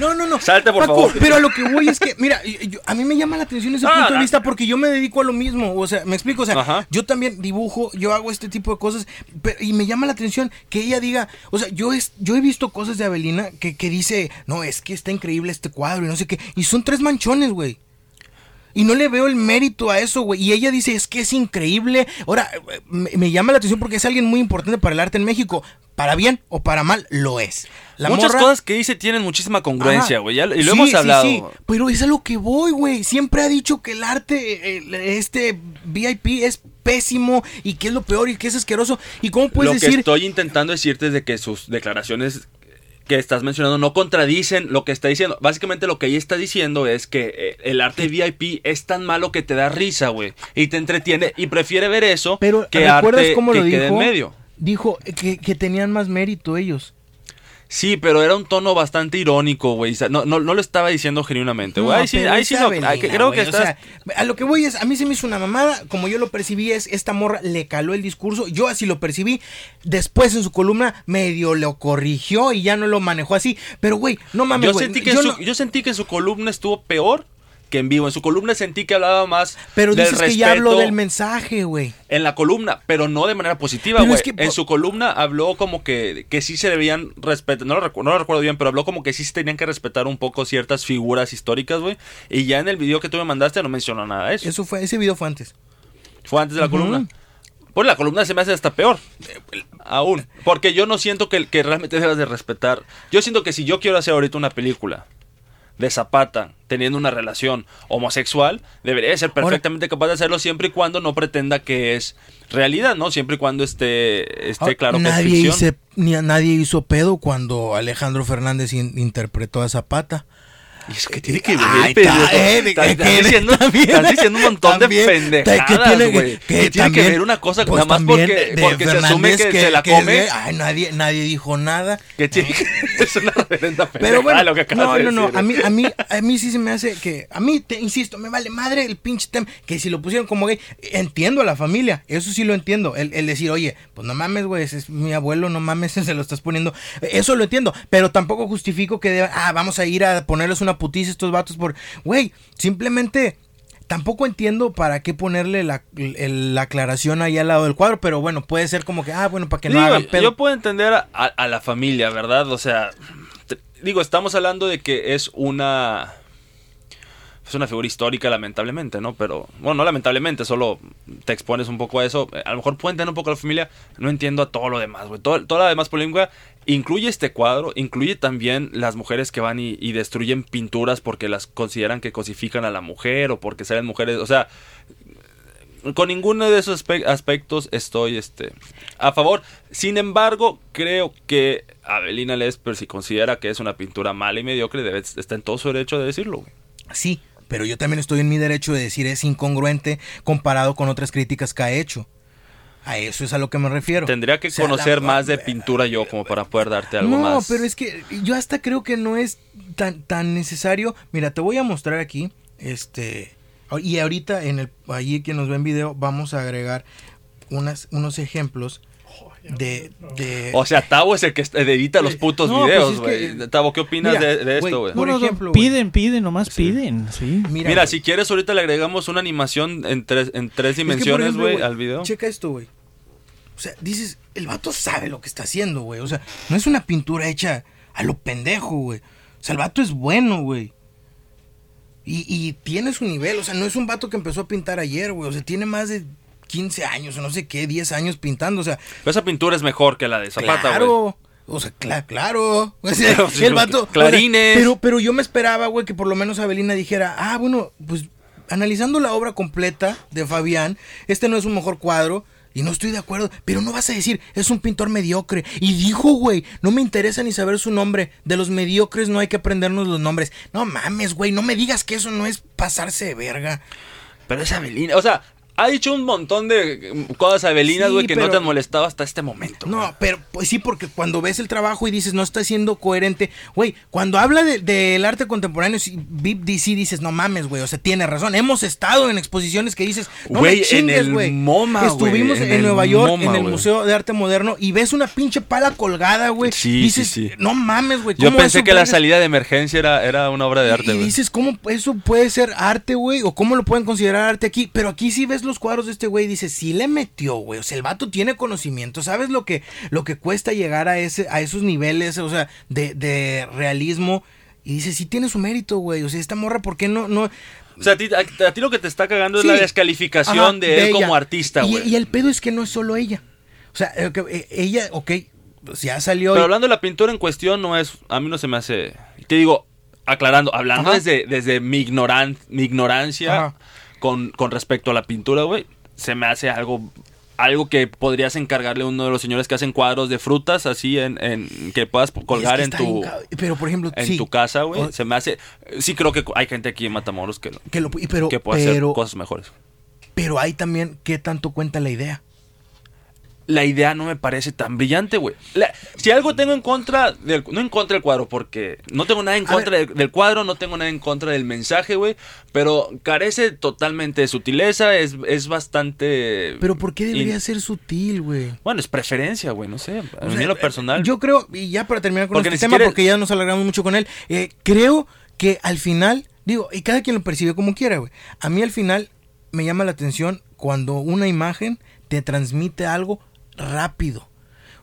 No, no, no. Salte, por Paco, favor. Pero a lo que voy es que, mira, yo- yo- a mí me llama la atención ese Ah, punto de vista porque yo me dedico a lo mismo. O sea, me explico. O sea, Ajá. yo también dibujo, yo hago este tipo de cosas. pero- y me llama la atención que ella diga, o sea, yo, es, yo he visto cosas de Avelina que, que dice, no, es que está increíble este cuadro y no sé qué. Y son tres manchones, güey. Y no le veo el mérito a eso, güey. Y ella dice, es que es increíble. Ahora, me, me llama la atención porque es alguien muy importante para el arte en México. Para bien o para mal, lo es. La Muchas morra- cosas que dice tienen muchísima congruencia, güey, y lo Sí, hemos hablado. sí, Pero es a lo que voy, güey. Siempre ha dicho que el arte, el- este VIP es pésimo y que es lo peor y que es asqueroso. ¿Y cómo puedes lo que decir? estoy intentando decirte es de que sus declaraciones que estás mencionando no contradicen lo que está diciendo. Básicamente lo que ella está diciendo es que eh, el arte VIP es tan malo que te da risa, güey, y te entretiene y prefiere ver eso Pero que ¿recuerdas arte cómo que lo quede dijo? en medio. Dijo que, que tenían más mérito ellos. Sí, pero era un tono bastante irónico, güey. No, no, no lo estaba diciendo genuinamente, güey. No, ahí sí, ahí sí no. Creo que o estás. sea, a lo que voy es, a mí se me hizo una mamada, como yo lo percibí es, esta morra le caló el discurso, yo así lo percibí, después en su columna medio lo corrigió y ya no lo manejó así, pero güey, no mames, yo, sentí que yo su, yo sentí que su columna estuvo peor que en vivo. En su columna sentí que hablaba más pero del dices que ya habló del mensaje, güey. en la columna, pero no de manera positiva, güey. es que- En su columna habló como que, que sí se debían respetar, no lo, recu- no lo recuerdo bien, pero habló como que sí se tenían que respetar un poco ciertas figuras históricas, güey. Y ya en el video que tú me mandaste no mencionó nada de eso. Eso fue, ese video fue antes. Fue antes de la columna. Pues la columna se me hace hasta peor. Aún. Porque yo no siento que, que realmente debas de respetar. Yo siento que si yo quiero hacer ahorita una película de Zapata teniendo una relación homosexual, debería de ser perfectamente capaz de hacerlo siempre y cuando no pretenda que es realidad, ¿no? Siempre y cuando esté, esté claro que es nadie, ficción. hice- ni nadie hizo pedo cuando Alejandro Fernández in- interpretó a Zapata. Y es que tiene que ver, Ay, pero- eh, de- estás, que- que- diciendo, un montón también, de que pendejadas, tiene- güey. que Que tiene que ver una cosa, pues nada más porque, de porque se asume que, se la que come. Ay, nadie, nadie dijo nada. Que tiene es una reverenda Pero pendejada bueno, lo que acabas no, de no, no, decir. a mí, a mí, a mí sí se me hace que, a mí, te insisto, me vale madre el pinche tema, que si lo pusieron como gay, entiendo a la familia, eso sí lo entiendo, el, el decir, oye, pues no mames, güey, ese es mi abuelo, no mames, se lo estás poniendo, eso lo entiendo, pero tampoco justifico que, deba- ah, vamos a ir a ponerles una putiza a estos vatos por, güey, simplemente... Tampoco entiendo para qué ponerle la, el- la aclaración ahí al lado del cuadro, pero bueno, puede ser como que, ah, bueno, para que no Digo, hagan pedo. Yo puedo entender a, a- a la familia, ¿verdad? O sea, te- digo, estamos hablando de que es una... Es una figura histórica, lamentablemente, ¿no? Pero, bueno, no lamentablemente, solo te expones un poco a eso. A lo mejor puedo entender un poco a la familia. No entiendo a todo lo demás, güey. Toda la demás polémica incluye este cuadro, incluye también las mujeres que van y, destruyen pinturas porque las consideran que cosifican a la mujer o porque salen mujeres. O sea, con ninguno de esos aspe- aspectos estoy este, a favor. Sin embargo, creo que Avelina Lesper, si considera que es una pintura mala y mediocre, debe, está en todo su derecho de decirlo. güey. Sí, pero yo también estoy en mi derecho de decir es incongruente comparado con otras críticas que ha hecho. A eso es a lo que me refiero. Tendría que O sea, conocer la- más de pintura yo como para poder darte algo no, más. pero es que yo hasta creo que no es tan, tan necesario. Mira, te voy a mostrar aquí, este, y ahorita en el, allí que nos ve en video, vamos a agregar unas, unos ejemplos de, de O sea, Tavo es el que edita los putos No, pues videos, es güey. que- Tavo, ¿qué opinas Mira, de, esto, güey? por ejemplo, piden, piden, nomás piden, sí. mira, si quieres, ahorita le agregamos una animación en tres, en tres Es que, por dimensiones, güey, al video. Checa esto, güey. O sea, dices, el vato sabe lo que está haciendo, güey. O sea, no es una pintura hecha a lo pendejo, güey. O sea, el vato es bueno, güey. Y, y tiene su nivel, o sea, no es un vato que empezó a pintar ayer, güey. O sea, tiene más de 15 años o no sé qué, 10 años pintando, o sea, Pero esa pintura es mejor que la de Zapata, güey. claro. O sea, cla- claro. O sea, Pero, sí, el vato. o sea, clarines. pero, pero yo me esperaba, güey, que por lo menos Abelina dijera, ah, bueno, pues analizando la obra completa de Fabián, este no es un mejor cuadro. Y no estoy de acuerdo, pero no vas a decir, es un pintor mediocre. Y dijo, güey, no me interesa ni saber su nombre. De los mediocres no hay que aprendernos los nombres. No mames, güey, no me digas que eso no es pasarse de verga. Pero es Avelina, o sea, ha dicho un montón de mm, cosas Avelinas, Sí, güey, que no te han molestado hasta este momento. No, pero pues sí, porque cuando ves el trabajo y dices, no está siendo coherente, güey, cuando habla de- del arte contemporáneo, sí, Vip DC dices, no mames, güey, o sea, tiene razón. Hemos estado en exposiciones que dices, no Güey, en chingues, el güey. MoMA, Estuvimos güey, en, Nueva York, MoMA, en el. Museo de Arte Moderno, y ves una pinche pala colgada, güey. Sí, dices, sí, sí. no mames, güey. Yo ¿cómo pensé que la salida de emergencia era, era una obra de arte, y güey. dices, ¿cómo eso puede ser arte, güey? ¿O cómo lo pueden considerar arte aquí? Pero aquí sí ves los cuadros de este güey y dices, sí le metió, güey. O sea, el vato tiene conocimiento. ¿Sabes lo que, lo que cuesta llegar a, ese, a esos niveles, o sea, de, de realismo? Y dices, sí tiene su mérito, güey. O sea, esta morra, ¿por qué no...? no O sea, a ti, a- a ti lo que te está cagando Sí. es la descalificación Ajá, de él ella. como artista, güey. Y, el pedo es que no es solo ella. O sea, eh, eh, ella, ok, pues ya salió... Pero y- hablando de la pintura en cuestión, no es. A mí no se me hace. Te digo, aclarando, hablando Ajá. desde, desde mi, ignoran, mi ignorancia Ajá. Con, con respecto a la pintura, güey, se me hace algo. Algo que podrías encargarle a uno de los señores que hacen cuadros de frutas, así en, en que puedas colgar es que en tu Pero, por ejemplo, en sí. tu casa, güey. Se me hace. Sí creo que hay gente aquí en Matamoros que, Que, lo, pero, que puede hacer cosas mejores. pero hay también qué tanto cuenta la idea. La idea no me parece tan brillante, güey. Si algo tengo en contra del no en contra del cuadro porque no tengo nada en contra del, del cuadro, no tengo nada en contra del mensaje, güey, pero carece totalmente de sutileza, es, es bastante Pero ¿por qué debería in- ser sutil, güey? Bueno, es preferencia, güey, no sé, a O mí sea, en lo personal. Yo creo, y ya para terminar con Porque este tema, porque ya nos alargamos mucho con él, eh, creo que al final, digo, y cada quien lo percibe como quiera, güey. A mí al final me llama la atención cuando una imagen te transmite algo rápido.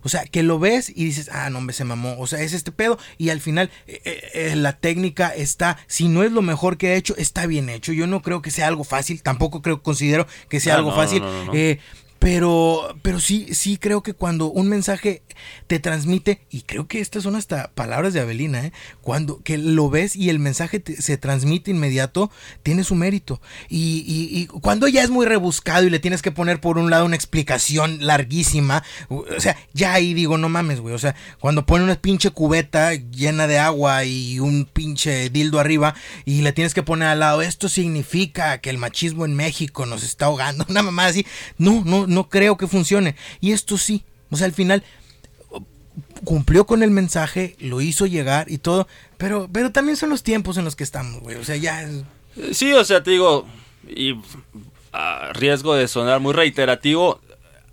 O sea, que lo ves y dices, ah, no, hombre, se mamó. O sea, es este pedo. Y al final, eh, eh, eh, la técnica está, si no es lo mejor que ha hecho, está bien hecho. Yo no creo que sea algo fácil. Tampoco creo, considero que sea Ah, algo no, fácil. no. Eh, pero, pero sí, sí creo que cuando un mensaje te transmite, y creo que estas son hasta palabras de Avelina, ¿eh? cuando que lo ves y el mensaje te- se transmite inmediato, tiene su mérito. Y, y- y cuando ya es muy rebuscado y le tienes que poner por un lado una explicación larguísima, o sea, ya ahí digo, no mames, güey. O sea, cuando pone una pinche cubeta llena de agua y un pinche dildo arriba y le tienes que poner al lado, esto significa que el machismo en México nos está ahogando, una mamá así. No, no, no creo que funcione. Y esto sí. O sea, al final cumplió con el mensaje, lo hizo llegar y todo, pero, pero también son los tiempos en los que estamos, güey. O sea, ya es- Sí, o sea, te digo, y a riesgo de sonar muy reiterativo,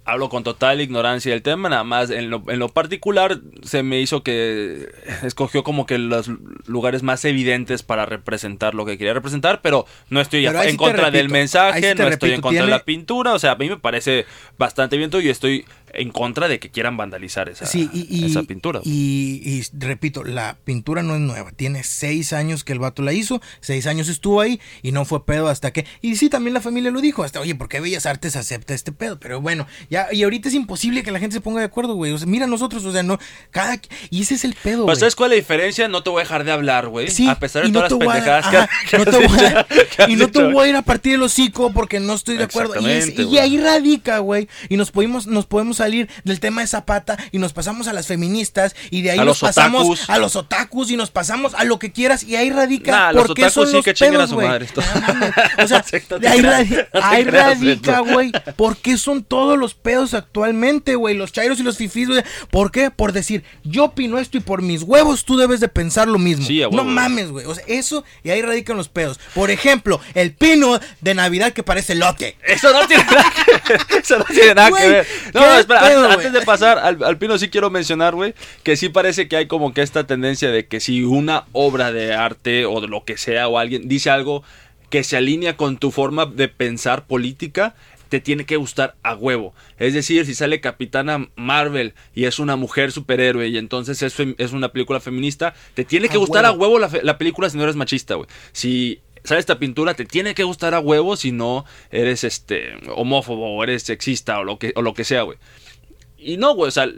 hablo con total ignorancia del tema, nada más en lo, en lo particular se me hizo que escogió como que los lugares más evidentes para representar lo que quería representar, pero no estoy Pero en contra del repito, mensaje, sí no estoy en contra de la pintura, o sea, a mí me parece bastante bien y estoy en contra de que quieran vandalizar esa, Sí, y, y- esa pintura. Y, y repito, la pintura no es nueva. Tiene seis años que el vato la hizo, seis años estuvo ahí y no fue pedo hasta que. Y sí, también la familia lo dijo, hasta, oye, ¿por qué Bellas Artes acepta este pedo? Pero bueno, ya, y ahorita es imposible que la gente se ponga de acuerdo, güey. O sea, mira nosotros, o sea, no, cada. Y ese es el pedo, güey. ¿sabes cuál es la diferencia? No te voy a dejar de hablar, güey. Sí, a pesar de no todas las voy a- pendejadas que, ajá, que no te voy a- que y no te voy a ir a partir el hocico porque no estoy de acuerdo. Y, es- y ahí radica, güey. Y nos podemos, nos podemos salir del tema de Zapata y nos pasamos a las feministas y de ahí A nos pasamos otakus. a los otakus y nos pasamos a lo que quieras y ahí radica Nah, los qué son sí los que chinguen a pedos, su madre, O sea, de ahí, radi- no radica, güey. ¿Por qué son todos los pedos actualmente, güey? Los chairos y los fifís, güey. ¿Por qué? Por decir, yo opino esto y por mis huevos tú debes de pensar lo mismo. Sí, no mames, güey. O sea, eso y ahí radican los pedos. Por ejemplo, el pino de Navidad que parece lote. Eso no tiene nada que, eso no tiene nada que ver. No, ¿qué no, espera, pedo, antes, de pasar al, al Pino sí quiero mencionar, güey, que sí parece que hay como que esta tendencia de que si una obra de arte o de lo que sea o alguien dice algo que se alinea con tu forma de pensar política, te tiene que gustar a huevo. Es decir, si sale Capitana Marvel y es una mujer superhéroe y entonces es, es una película feminista, te tiene que A gustar a huevo. la película si no eres machista, güey. Si sale esta pintura, te tiene que gustar a huevo si no eres este homófobo o eres sexista o lo que, o lo que sea, güey. Y no, güey, o sea,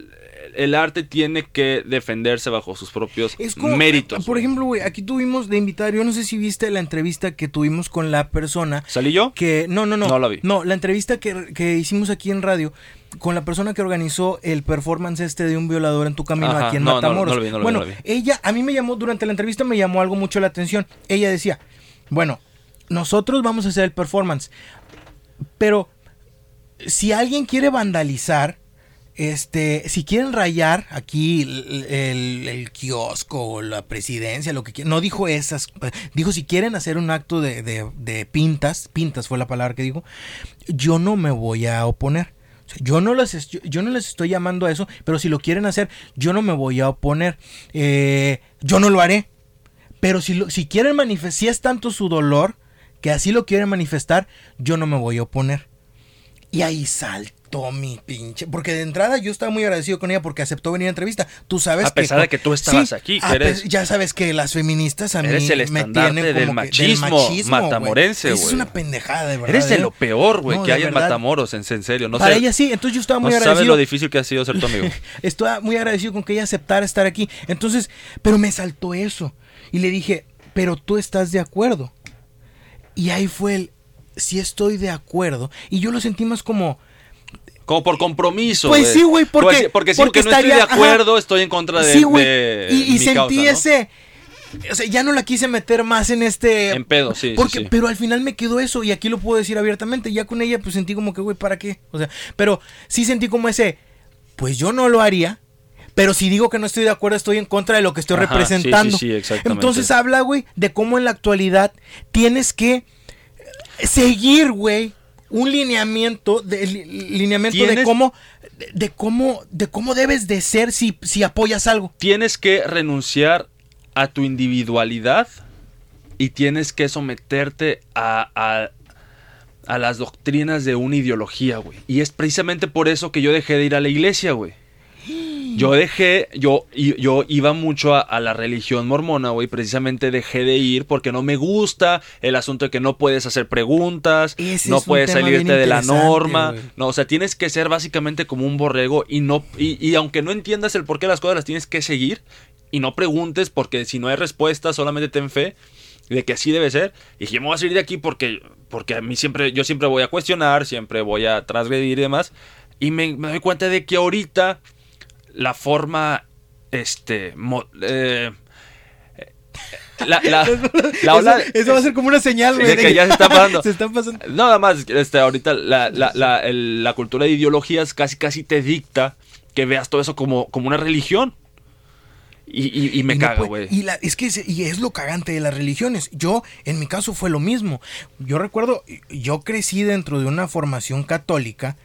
el, arte tiene que defenderse bajo sus propios Es como, méritos. Por ejemplo, güey, aquí tuvimos de invitar, yo no sé si viste la entrevista que tuvimos con la persona ¿Salí yo? que no, no, no. No la vi. No, la entrevista que, que hicimos aquí en radio con la persona que organizó el performance este de un violador en tu camino Ajá, aquí en no, no, Matamoros. no lo vi, no lo vi, bueno, ella a mí me llamó durante la entrevista me llamó algo mucho la atención. Ella decía, "Bueno, nosotros vamos a hacer el performance, pero si alguien quiere vandalizar este, si quieren rayar aquí el, el- kiosco o la presidencia, lo que no dijo esas, dijo si quieren hacer un acto de, de- pintas, pintas fue la palabra que dijo, yo no me voy a oponer. Yo no, les, yo no les estoy llamando a eso, pero si lo quieren hacer, yo no me voy a oponer. Eh, yo no lo haré. Pero si, lo- si quieren manifestar, si es tanto su dolor que así lo quieren manifestar, yo no me voy a oponer. Y ahí saltó mi pinche. Porque de entrada yo estaba muy agradecido con ella porque aceptó venir a entrevista. Tú sabes A pesar de que tú estabas aquí, que eres- ya sabes que las feministas a mí Eres el me estandarte tienen del como que- machismo güey. matamorense, Es güey. una pendejada, de verdad. Eres de ¿eh? lo peor, güey, No, que hay en. Matamoros, en, en serio. No Para sé, ella sí, entonces yo estaba muy no sabes agradecido. lo difícil que ha sido ser tu amigo. Estaba muy agradecido con que ella aceptara estar aquí. Entonces, pero me saltó eso. Y le dije, pero tú estás de acuerdo. Y ahí fue el, sí estoy de acuerdo. Y yo lo sentí más como, Como por compromiso. Pues sí, güey, porque- porque sí, porque porque no estoy de acuerdo, ajá. estoy en contra de, sí, güey. Y, y mi sentí causa, ¿no? ese... O sea, ya no la quise meter más en este... En pedo, sí, sí, Porque, sí. Pero al final me quedó eso y aquí lo puedo decir abiertamente. Ya con ella pues sentí como que, güey, ¿para qué? O sea, pero sí sentí como ese... Pues yo no lo haría. Pero si digo que no estoy de acuerdo, estoy en contra de lo que estoy Ajá, representando. sí, sí, sí, exactamente. Entonces habla, güey, de cómo en la actualidad tienes que seguir, güey, un lineamiento, de, li- lineamiento de cómo, de, de cómo, de cómo debes de ser si, si apoyas algo. Tienes que renunciar a tu individualidad y tienes que someterte a, a, a las doctrinas de una ideología, güey. Y es precisamente por eso que yo dejé de ir a la iglesia, güey. Yo dejé, yo, yo iba mucho a, a la religión mormona, güey. Precisamente dejé de ir porque no me gusta el asunto de que no puedes hacer preguntas, Ese no puedes salirte de la norma. No, o sea, tienes que ser básicamente como un borrego y no, y, y aunque no entiendas el por qué las cosas las tienes que seguir y no preguntes porque si no hay respuesta, solamente ten fe de que así debe ser. Y dije, me voy a salir de aquí porque, porque a mí siempre, yo siempre voy a cuestionar, siempre voy a transgredir y demás. Y me, me doy cuenta de que ahorita la forma, este, mo- eh, la, la, la ola eso, eso va a ser como una señal, güey. de que ya se está pasando. se pasando. Nada más, este, ahorita la, la, la, el- la cultura de ideologías casi casi te dicta que veas todo eso como, como una religión. Y, y- y me Y caga, güey. y, la- es que es, y es lo cagante de las religiones. Yo, en mi caso, fue lo mismo. Yo recuerdo, yo crecí dentro de una formación católica,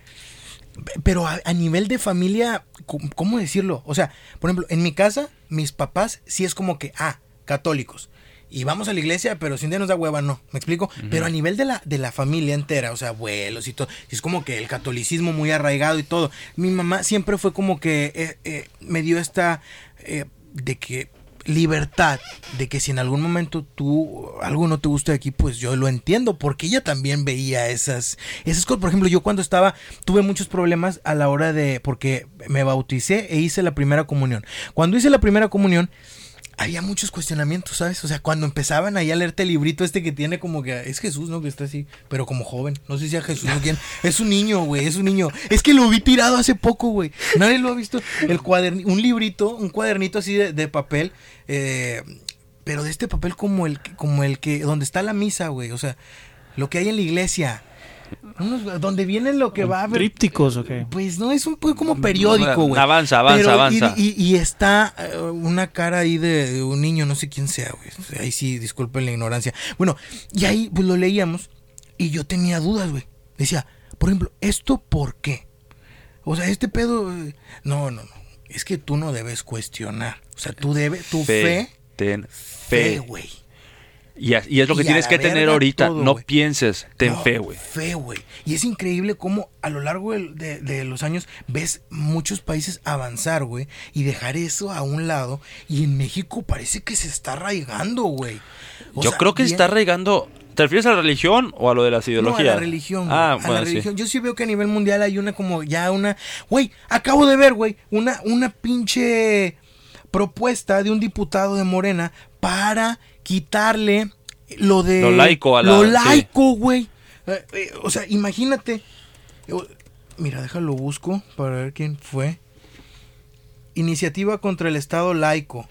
pero a, a nivel de familia, ¿cómo- ¿cómo decirlo? O sea, por ejemplo, en mi casa, mis papás sí es como que, ah, católicos. Y vamos a la iglesia, pero si un día nos da hueva, no. ¿Me explico? Pero a nivel de la, de la familia entera, o sea, abuelos y todo, es como que el catolicismo muy arraigado y todo. Mi mamá siempre fue como que eh, eh, me dio esta eh, de que libertad, de que si en algún momento tú algo no te gusta de aquí, pues yo lo entiendo, porque ella también veía esas, esas cosas. Por ejemplo, yo cuando estaba, tuve muchos problemas a la hora de, porque me bauticé e hice la primera comunión. Cuando hice la primera comunión, había muchos cuestionamientos, ¿sabes? O sea, cuando empezaban ahí a leerte el librito este que tiene como que es Jesús, ¿no? Que está así, pero como joven. No sé si es Jesús o quién. Es un niño, güey, es un niño. Es que lo vi tirado hace poco, güey. Nadie lo ha visto. El cuaderni- un librito, un cuadernito así de, de papel, eh, pero de este papel como el, como el que, donde está la misa, güey. O sea, lo que hay en la iglesia. Unos- donde viene lo que va a haber. Trípticos, ¿o qué? Pues no, es un poco como periódico, güey. Avanza, avanza, Pero, avanza. Y, y- y está eh, una cara ahí de, de un niño, no sé quién sea, güey. Ahí sí, disculpen la ignorancia. Bueno, y ahí pues lo leíamos y yo tenía dudas, güey. Decía, por ejemplo, ¿esto por qué? O sea, este pedo... eh, No, no, no. Es que tú no debes cuestionar. O sea, tú debes... Tu fe... ten Fe, fe. güey. Y, es lo que tienes que tener ahorita. todo, no pienses, ten No, fe, güey. Fe, güey. Y es increíble cómo a lo largo de, de los años ves muchos países avanzar, güey, y dejar eso a un lado. Y en México parece que se está arraigando, güey. Yo sea, creo que se está regando. ¿Te refieres a la religión o a lo de las No, a ideologías? la religión, güey. Ah, a bueno, la sí. religión. Yo sí veo que a nivel mundial hay una como ya una... Güey, acabo de ver, güey, una, una pinche propuesta de un diputado de Morena para quitarle lo de... Lo laico a la- Lo laico, güey. Eh, eh, o sea, imagínate. Mira, déjalo busco para ver quién fue. Iniciativa contra el Estado laico.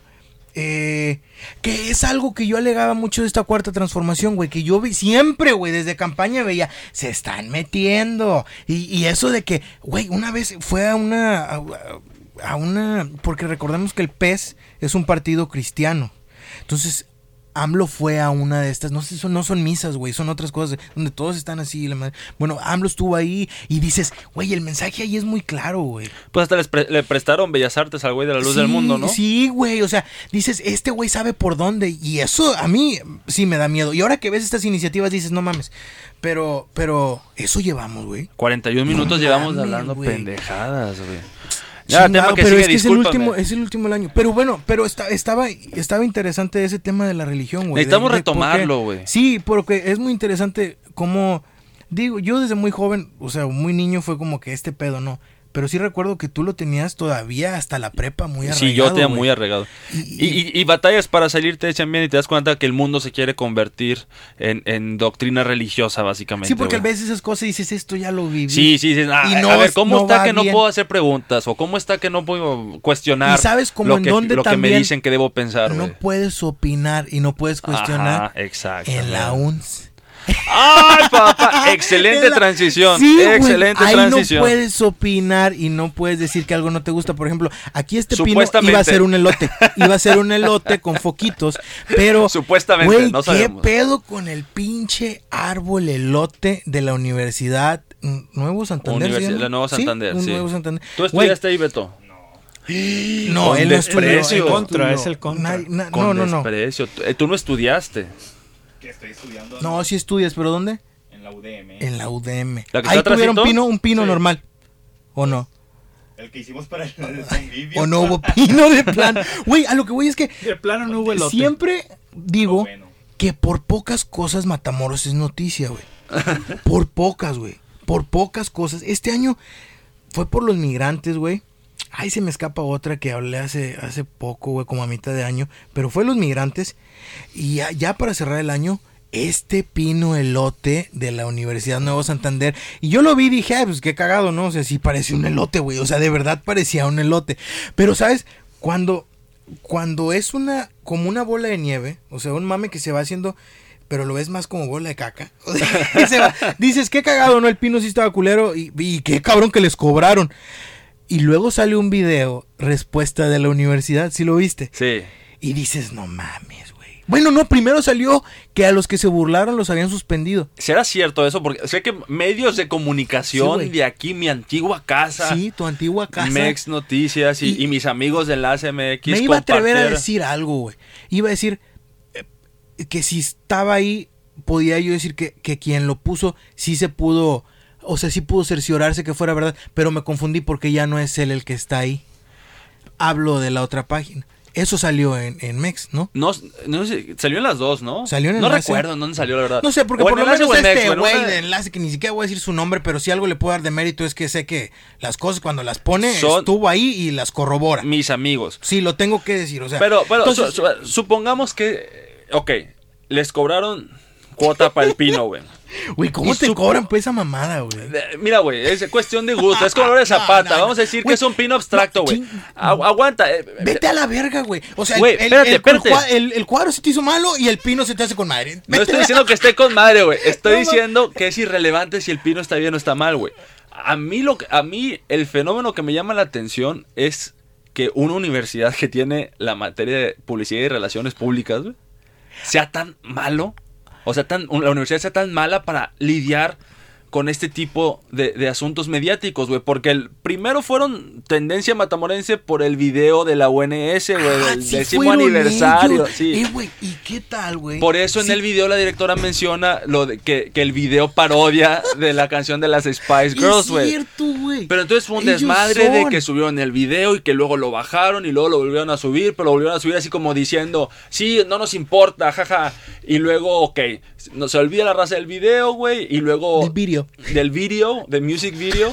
Eh, que es algo que yo alegaba mucho de esta cuarta transformación, güey. Que yo vi siempre, güey, desde campaña veía, se están metiendo. Y, y eso de que, güey, una vez fue a una. A, a una. Porque recordemos que el PES es un partido cristiano. Entonces, AMLO fue a una de estas, no sé, son, no son misas, güey, son otras cosas, donde todos están así. la madre. Bueno, AMLO estuvo ahí y dices, güey, el mensaje ahí es muy claro, güey. Pues hasta les pre- le prestaron Bellas Artes al güey de la luz del mundo, ¿no? Sí, güey, o sea, dices, este güey sabe por dónde y eso a mí sí me da miedo. Y ahora que ves estas iniciativas dices, no mames, pero, pero eso llevamos, güey. 41 minutos No llevamos mames, hablando pendejadas, güey. Ya, que pero sigue, es que es el último, es el último del año. Pero bueno, pero está, estaba, estaba interesante ese tema de la religión, güey. Necesitamos de- retomarlo, güey. Sí, porque es muy interesante cómo, digo, yo desde muy joven, o sea, muy niño fue como que este pedo, ¿no? Pero sí recuerdo que tú lo tenías todavía hasta la prepa muy arraigado, Sí, yo tenía muy arregado. Y- Y, y- y batallas para salir te echan bien y te das cuenta que el mundo se quiere convertir en, en doctrina religiosa, básicamente. Sí, porque güey. ves esas cosas dices, esto ya lo viví. Sí, sí, sí. Ah, no a ver, ¿cómo no está que no puedo hacer preguntas? ¿O cómo está que no puedo cuestionar ¿Y sabes cómo lo, en que, dónde lo que me también dicen que debo pensar? No puedes opinar y no puedes cuestionar Ajá, exacto. en la UNS. ¡Ay, papá! Excelente la- transición. Sí, güey, excelente ahí transición. no puedes opinar y no puedes decir que algo no te gusta. Por ejemplo, aquí este pino Supuestamente. iba a ser un elote. Iba a ser un elote con foquitos. Pero, Supuestamente, güey, no ¿qué sabemos. pedo con el pinche árbol elote de la Universidad Nuevo Santander? Universi- ¿se llama? la Nueva Sí, Santander, sí. Nuevo Santander. ¿Tú Güey, estudiaste ahí, Beto? No, no estudió. desprecio. él no es el contra. Nadie- na- Con no, no, no. desprecio. Eh, Tú no estudiaste. Que estoy estudiando No, sí estudias, pero ¿dónde? en la UDM. En la UDM. ¿La que Ahí tuvieron pino, un pino Sí. normal. ¿O no? El que hicimos para el convivio. ¿O no hubo pino de plan? Güey, a lo que voy es que De plano no hubo elote. siempre digo Bueno. que por pocas cosas Matamoros es noticia, güey. Por pocas, güey. Por pocas cosas. Este año fue por los migrantes, güey. Ay, se me escapa otra que hablé hace, hace poco, güey, como a mitad de año. Pero fue los migrantes. Y ya, para cerrar el año, este pino elote de la Universidad Nuevo Santander. Y yo lo vi y dije, ay, pues qué cagado, ¿no? O sea, sí parecía un elote, güey. O sea, de verdad parecía un elote. Pero, ¿sabes? Cuando, cuando es una, como una bola de nieve, o sea, un mame que se va haciendo, pero lo ves más como bola de caca. Dices, qué cagado, ¿no? El pino sí estaba culero y, y qué cabrón que les cobraron. Y luego sale un video, respuesta de la universidad, ¿sí lo viste? Sí. Y dices, no mames, güey. Bueno, no, primero salió que a los que se burlaron los habían suspendido. ¿Será cierto eso? Porque sé que medios de comunicación de aquí, mi antigua casa, Sí, tu antigua casa. Mex Noticias y, Y- y mis amigos de Enlace MX me iba a atrever a decir algo, güey. Iba a decir eh, que si estaba ahí, podía yo decir que, que quien lo puso sí se pudo, o sea, sí pudo cerciorarse que fuera verdad, pero me confundí porque ya no es él el que está ahí. Hablo de la otra página. Eso salió en, en Mex, ¿no? No, no sé, salió en las dos, ¿no? Salió en No Enlace. recuerdo en dónde salió, la verdad. No sé, porque O por lo menos Mex, este bueno, güey una- de enlace, que ni siquiera voy a decir su nombre, pero si algo le puedo dar de mérito es que sé que las cosas cuando las pone Son- estuvo ahí y las corrobora. Mis amigos. Sí, lo tengo que decir, o sea. Pero, pero entonces- su- su- supongamos que, ok, les cobraron cuota para el pino, güey. Güey, ¿cómo te cobran pues esa mamada, güey? Mira, güey, es cuestión de gusto, es color de zapata. no, no. Vamos a decir que es un pino abstracto, güey. aguanta. eh, Vete a la verga, güey. O sea, el, espérate, el- espérate. el- el cuadro se te hizo malo y el pino se te hace con madre. No estoy diciendo que esté con madre, güey. Estoy diciendo que es irrelevante si el pino está bien o está mal, güey. A mí, lo a mí el fenómeno que me llama la atención es que una universidad que tiene la materia de publicidad y relaciones públicas, güey, sea tan malo. O sea, tan, la universidad sea tan mala para lidiar con este tipo de, de asuntos mediáticos, güey. Porque el primero fueron tendencia matamorense por el video de la UNS, güey, Ah, del sí décimo aniversario. ellos. Sí. Eh, güey, ¿y qué tal, güey? Por eso en el video la directora menciona lo de que, que el video parodia de la canción de las Spice Girls, Es güey. cierto, güey. Pero entonces fue un Ellos desmadre de que subieron el video y que luego lo bajaron y luego lo volvieron a subir, pero lo volvieron a subir así como diciendo, sí, no nos importa, jaja. Y luego, ok, no se olvida la raza del video, güey, y luego... Del video. Del video, del music video.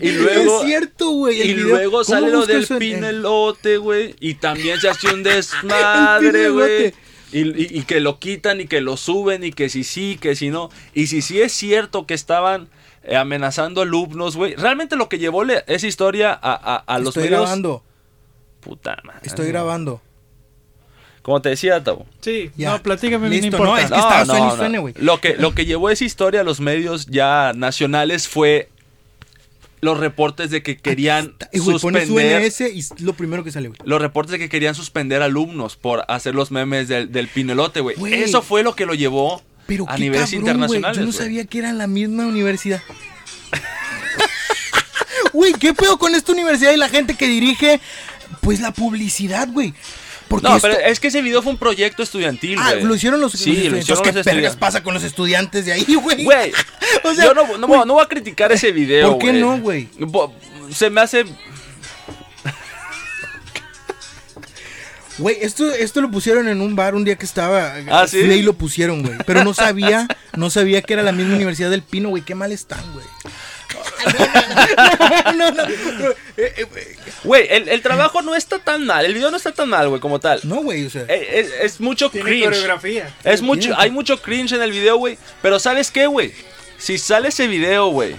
Y luego... es cierto, güey. Y video. luego ¿Cómo sale lo del pinelote, güey. Y también se hace un desmadre, güey. Y, y- y que lo quitan y que lo suben y que si sí, que si no. Y si sí es cierto que estaban eh, amenazando alumnos, güey. Realmente lo que llevó le- esa historia a, a- a los Estoy medios... grabando. Puta madre. Estoy grabando. Como te decía, Tabo. Sí, Ya. no, platícame, Listo, importa. no, es que estaba suene y suene, güey. Lo que, lo que llevó esa historia a los medios ya nacionales fue los reportes de que querían Eh, güey, suspender... UNS y lo primero que sale, güey. los reportes de que querían suspender alumnos por hacer los memes del, del pinelote, güey. Güey. Eso fue lo que lo llevó Pero a niveles cabrón, internacionales. güey. Yo no sabía que era la misma universidad. Güey, ¿qué pedo con esta universidad y la gente que dirige? Pues la publicidad, güey. Porque No, esto- pero es que ese video fue un proyecto estudiantil, Ah, lo hicieron los, Sí, los lo estudiantes. hicieron ¿Qué los estudiantes. pasa con los estudiantes de ahí, güey? Güey, O sea, yo no, no, voy- no voy a criticar ese video, ¿Por qué no, güey? Se me hace... Güey, esto, esto lo pusieron en un bar un día que estaba. ¿Ah, sí? Fui ahí lo pusieron, güey. Pero no sabía, no sabía que era la misma Universidad del Pino, güey. Qué mal están, güey. No, no, no. Eh, eh, Güey, el, el trabajo no está tan mal. El video no está tan mal, güey, como tal. No, güey, o sea. Eh, Es, es mucho Tiene cringe. coreografía. Es mucho, hay mucho cringe en el video, güey. Pero ¿sabes qué, güey? Si sale ese video, güey,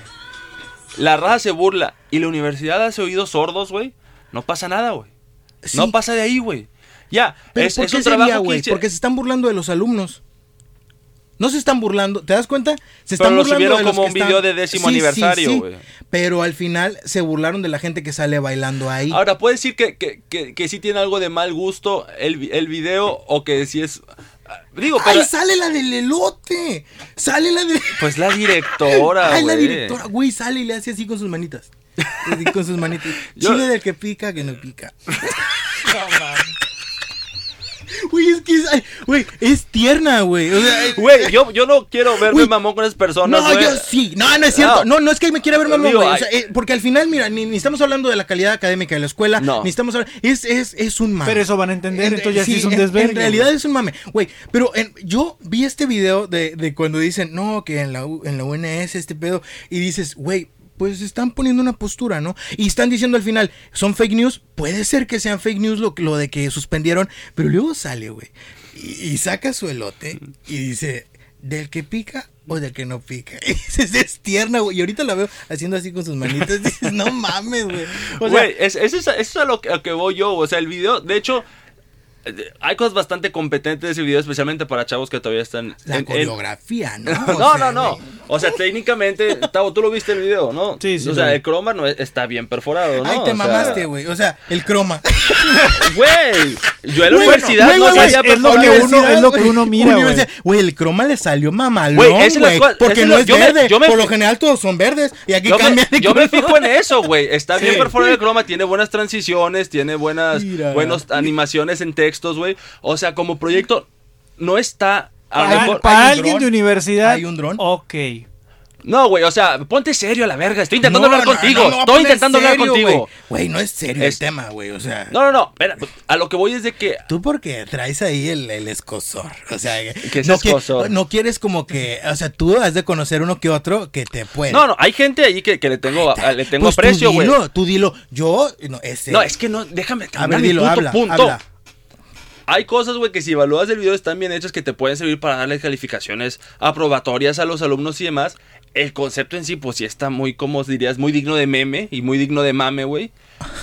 la raza se burla y la universidad hace oídos sordos, güey, no pasa nada, güey. sí, No pasa de ahí, güey. Ya, Pero es, ¿por es qué un sería, trabajo que güey? hice- Porque se están burlando de los alumnos. No se están burlando, ¿te das cuenta? Se están Pero lo burlando subieron de los como que un están- video de décimo Sí, aniversario, sí. güey. Pero al final se burlaron de la gente que sale bailando ahí. Ahora, puede decir que, que, que, que sí tiene algo de mal gusto el, el video o que sí es... Digo, pero... ¡Ay, sale la del elote! ¡Sale la de... Pues la directora, ¡Ay, la güey. directora! Güey, sale y le hace así con sus manitas. Así con sus manitas. Yo- Chile del que pica, que no pica. Güey, es que es, ay, güey, es tierna, güey. O sea, Güey, yo, yo no quiero verme Güey. mamón con esas personas, no, güey. yo sí. No, no es cierto. No. No, no, es que me quiera ver mamón, Digo, güey. O ay. sea, eh, porque al final, mira, ni, ni estamos hablando de la calidad académica de la escuela. No. Ni estamos hablando. Es, es, es un mame. Pero eso van a entender, En- entonces ya sí es un desvergue, En realidad es un mame. Güey, pero en- yo vi este video de, de cuando dicen, no, que en la, U- en la UNS este pedo. Y dices, güey, pues están poniendo una postura, ¿no? Y están diciendo al final, son fake news. Puede ser que sean fake news lo, lo de que suspendieron. Pero luego sale, güey. Y, y saca su elote y dice, ¿del que pica? O del que no pica. Y dices, es tierna, güey. Y ahorita la veo haciendo así con sus manitas. Dices, no mames, güey. O sea, Güey, es, eso es, eso es a lo que, a lo que voy yo. O sea, el video, de hecho, eh, hay cosas bastante competentes de ese video, especialmente para chavos que todavía están. la en- coreografía, ¿no? No, O no, sea, no. güey. O sea, técnicamente, Tavo, tú lo viste el video, ¿no? Sí, sí, O sea, el croma no es- está bien perforado, ¿no? Ay, O te sea, mamaste, güey. O sea, el croma. Güey, yo en la universidad no güey, sabía es lo que uno- Universidad, es lo que güey. uno mira, güey. El croma le salió mamalón, Güey, porque no es yo me- verde. yo me- Por lo general todos son verdes. Y aquí Yo me, de yo me fijo en eso, güey. Está bien perforado el croma, tiene buenas transiciones, tiene buenas Mira. buenas animaciones en textos, güey. O sea, como proyecto, no está. Para, mejor- para ¿Hay un alguien dron? de universidad. ¿Hay un dron? Ok. No, güey, o sea, ponte serio a la verga. Estoy intentando No, hablar no, contigo. no, Estoy intentando hablar serio, contigo. Güey, no es serio Es- el tema, güey. O sea. No, no, no. Espera, a lo que voy es de que. Tú porque traes ahí el, el escosor. O sea, ¿Qué es no, qui- escosor? no quieres como que. O sea, tú has de conocer uno que otro que te puede. No, no, hay gente ahí que, que le tengo, a- le tengo Pues tú aprecio, güey. dilo, Tú dilo. Yo. No, ese. No, es que no, déjame A ver, mi dilo, habla. punto. habla. Hay cosas, güey, que si evalúas el video están bien hechas que te pueden servir para darle calificaciones aprobatorias a los alumnos y demás. El concepto en sí, pues sí está muy, como dirías, muy digno de meme y muy digno de mame, güey.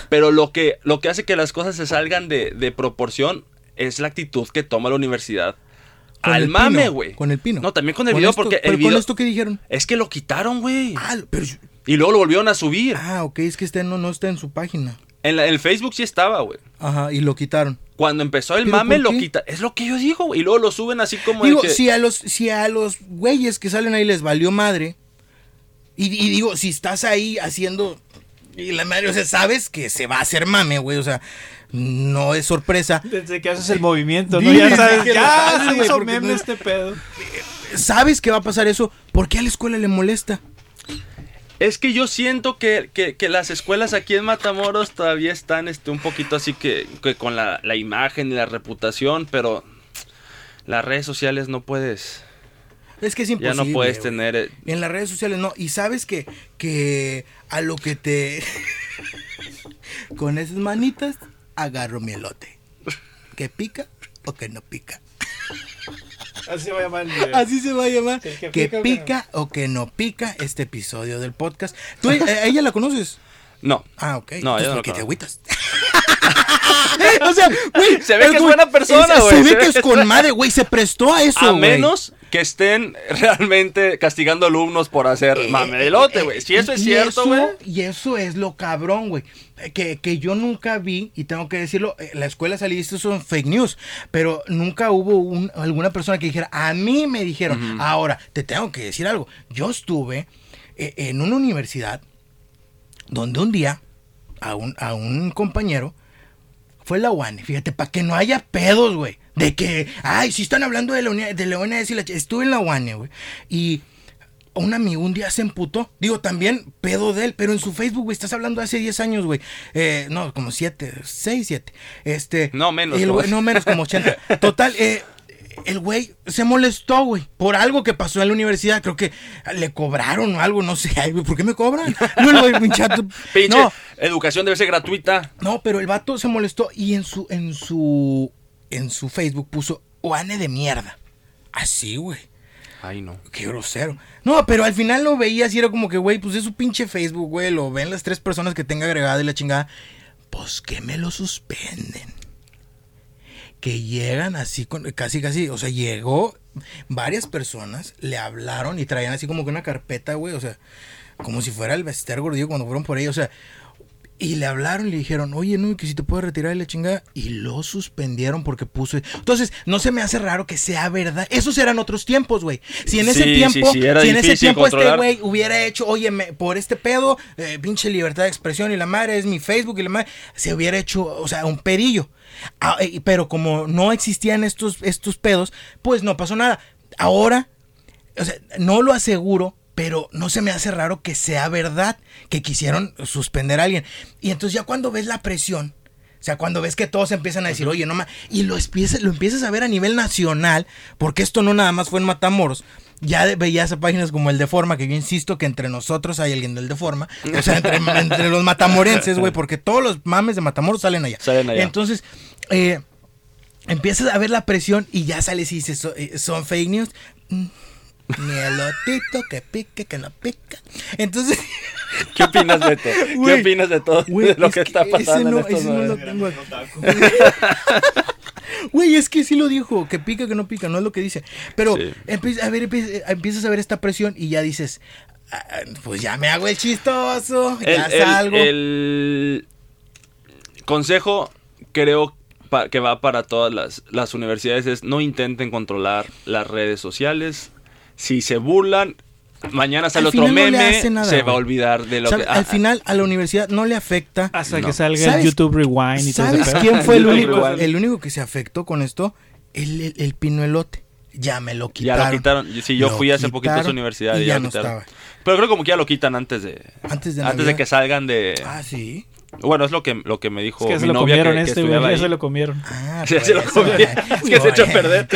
Pero lo que, lo que hace que las cosas se salgan de, de proporción es la actitud que toma la universidad. Al mame, güey. Con el pino. No, también con el Con video, esto- porque el video. con esto que dijeron. Es que lo quitaron, güey. Ah, pero. Y luego lo volvieron a subir. Ah, ok, es que este no, no está en su página. En la- en el Facebook sí estaba, güey. Ajá, y lo quitaron. Cuando empezó el ¿Pero mame, lo quita. Es lo que yo digo, güey. Y luego lo suben así como de Digo, que- si a los, si a los güeyes que salen ahí les valió madre, Y, y digo, si estás ahí haciendo. Y la madre, o sea, sabes que se va a hacer mame, güey. O sea, no es sorpresa. Desde que haces el movimiento, ¿no? Ya sabes, que ya se hizo meme no- este pedo. Sabes que va a pasar eso. ¿Por qué a la escuela le molesta? Es que yo siento que, que- que las escuelas aquí en Matamoros todavía están este, un poquito así que, que con la, la imagen y la reputación, pero las redes sociales no puedes, Es que es ya imposible. no puedes tener... eh, En las redes sociales no. Y sabes que, que a lo que te. Con esas manitas agarro mi elote. ¿Que pica o que no pica? Así se va a llamar el video. Así se va a llamar. Sí, que que pica pica, o que o que no pica este episodio del podcast. ¿Tú eh, a ella la conoces? No. Ah, ok. No, Entonces, yo no ¿por qué te agüitas? o sea, güey. Se ve que es buena persona, güey, Se ve se que ve es que es con madre, güey. Se prestó a eso, A güey. menos que estén realmente castigando alumnos por hacer Eh, mamelote, eh, güey. Si eso es cierto, güey. Y eso es lo cabrón, güey. Que, que yo nunca vi, y tengo que decirlo, eh, la escuela salidista son fake news, pero nunca hubo un- alguna persona que dijera, a mí me dijeron, ahora, te tengo que decir algo, yo estuve eh, en una universidad donde un día a un, a un compañero fue la UANE, fíjate, para que no haya pedos, güey. De que, ay, si están hablando de la, uni- de la ch- Estuve en la UANE, güey. Y un amigo un día se emputó. Digo, también pedo de él, pero en su Facebook, güey, estás hablando de hace 10 años, güey. Eh, no, como 7, 6, 7. Este. No, menos, el no, menos, como 80. Total, eh, el güey se molestó, güey, por algo que pasó en la universidad. Creo que le cobraron o algo, no sé. Ay, güey, ¿por qué me cobran? No, güey, pinche No, educación debe ser gratuita. no, pero el vato se molestó y en su, en su, en su Facebook puso Oane de mierda. Así, güey. Ay, no. Qué grosero. No, pero al final lo veías y era como que, güey, pues es su pinche Facebook, güey. Lo ven las tres personas que tenga agregada y la chingada. Pues que me lo suspenden. Que llegan así, con, casi, casi. O sea, llegó varias personas, le hablaron y traían así como que una carpeta, güey. O sea, como si fuera el Bester Gordillo cuando fueron por ahí. O sea, y le hablaron y le dijeron, oye, no, que si te puedes retirar de la chingada. Y lo suspendieron porque puso. Entonces, no se me hace raro que sea verdad. Esos eran otros tiempos, güey. Si en ese Sí, tiempo, sí, sí, si en ese tiempo este güey hubiera hecho, oye, me- por este pedo, eh, pinche libertad de expresión y la madre es mi Facebook y la madre, se hubiera hecho, o sea, un pedillo. Ah, eh, pero como no existían estos, estos pedos, pues no pasó nada. Ahora, o sea, no lo aseguro, pero no se me hace raro que sea verdad que quisieron suspender a alguien. Y entonces ya cuando ves la presión, o sea, cuando ves que todos empiezan a decir, oye, no más, y lo empiezas, lo empiezas a ver a nivel nacional, porque esto no nada más fue en Matamoros. Ya veías páginas como el de Forma, que yo insisto que entre nosotros hay alguien del de Forma. O sea, entre, entre los matamorenses, güey, porque todos los mames de Matamoros salen allá. Salen allá. Entonces, eh, empiezas a ver la presión y ya sales y dices, "So- eh, son fake news. Mm, Ni elotito que pique, que no pica. Entonces, ¿Qué opinas, Beto? ¿Qué Güey, opinas de todo de lo es que está que pasando no- en estos ese no lo tengo. Güey, es que sí lo dijo, que pica, que no pica, no es lo que dice. Pero Sí. empie- a ver, empie- empiezas a ver esta presión y ya dices, "Ah, pues ya me hago el chistoso, ya El, el- salgo. el consejo creo que va para todas las, las universidades es no intenten controlar las redes sociales. Si se burlan, mañana sale Al otro final no le meme, hace nada, se va a olvidar de lo que... Al ah, final a la universidad no le afecta. Hasta No. que salga ¿Sabes- el YouTube Rewind y todo ¿Sabes pedo. quién fue el único, el único que se afectó con esto? El, el, el pino elote. Ya me lo Ya quitaron. lo quitaron. Sí, yo Lo fui hace poquito a esa quitaron universidad y ya ya lo no quitaron. estaba. Pero creo como que ya lo quitan antes de... Antes de antes Navidad. de que salgan de... Ah, sí. Bueno, es lo que, lo que me dijo Es que se mi lo novia comieron que, que este, Ya ahí. se lo comieron. Ah, se lo güey. Es que se echó a perder.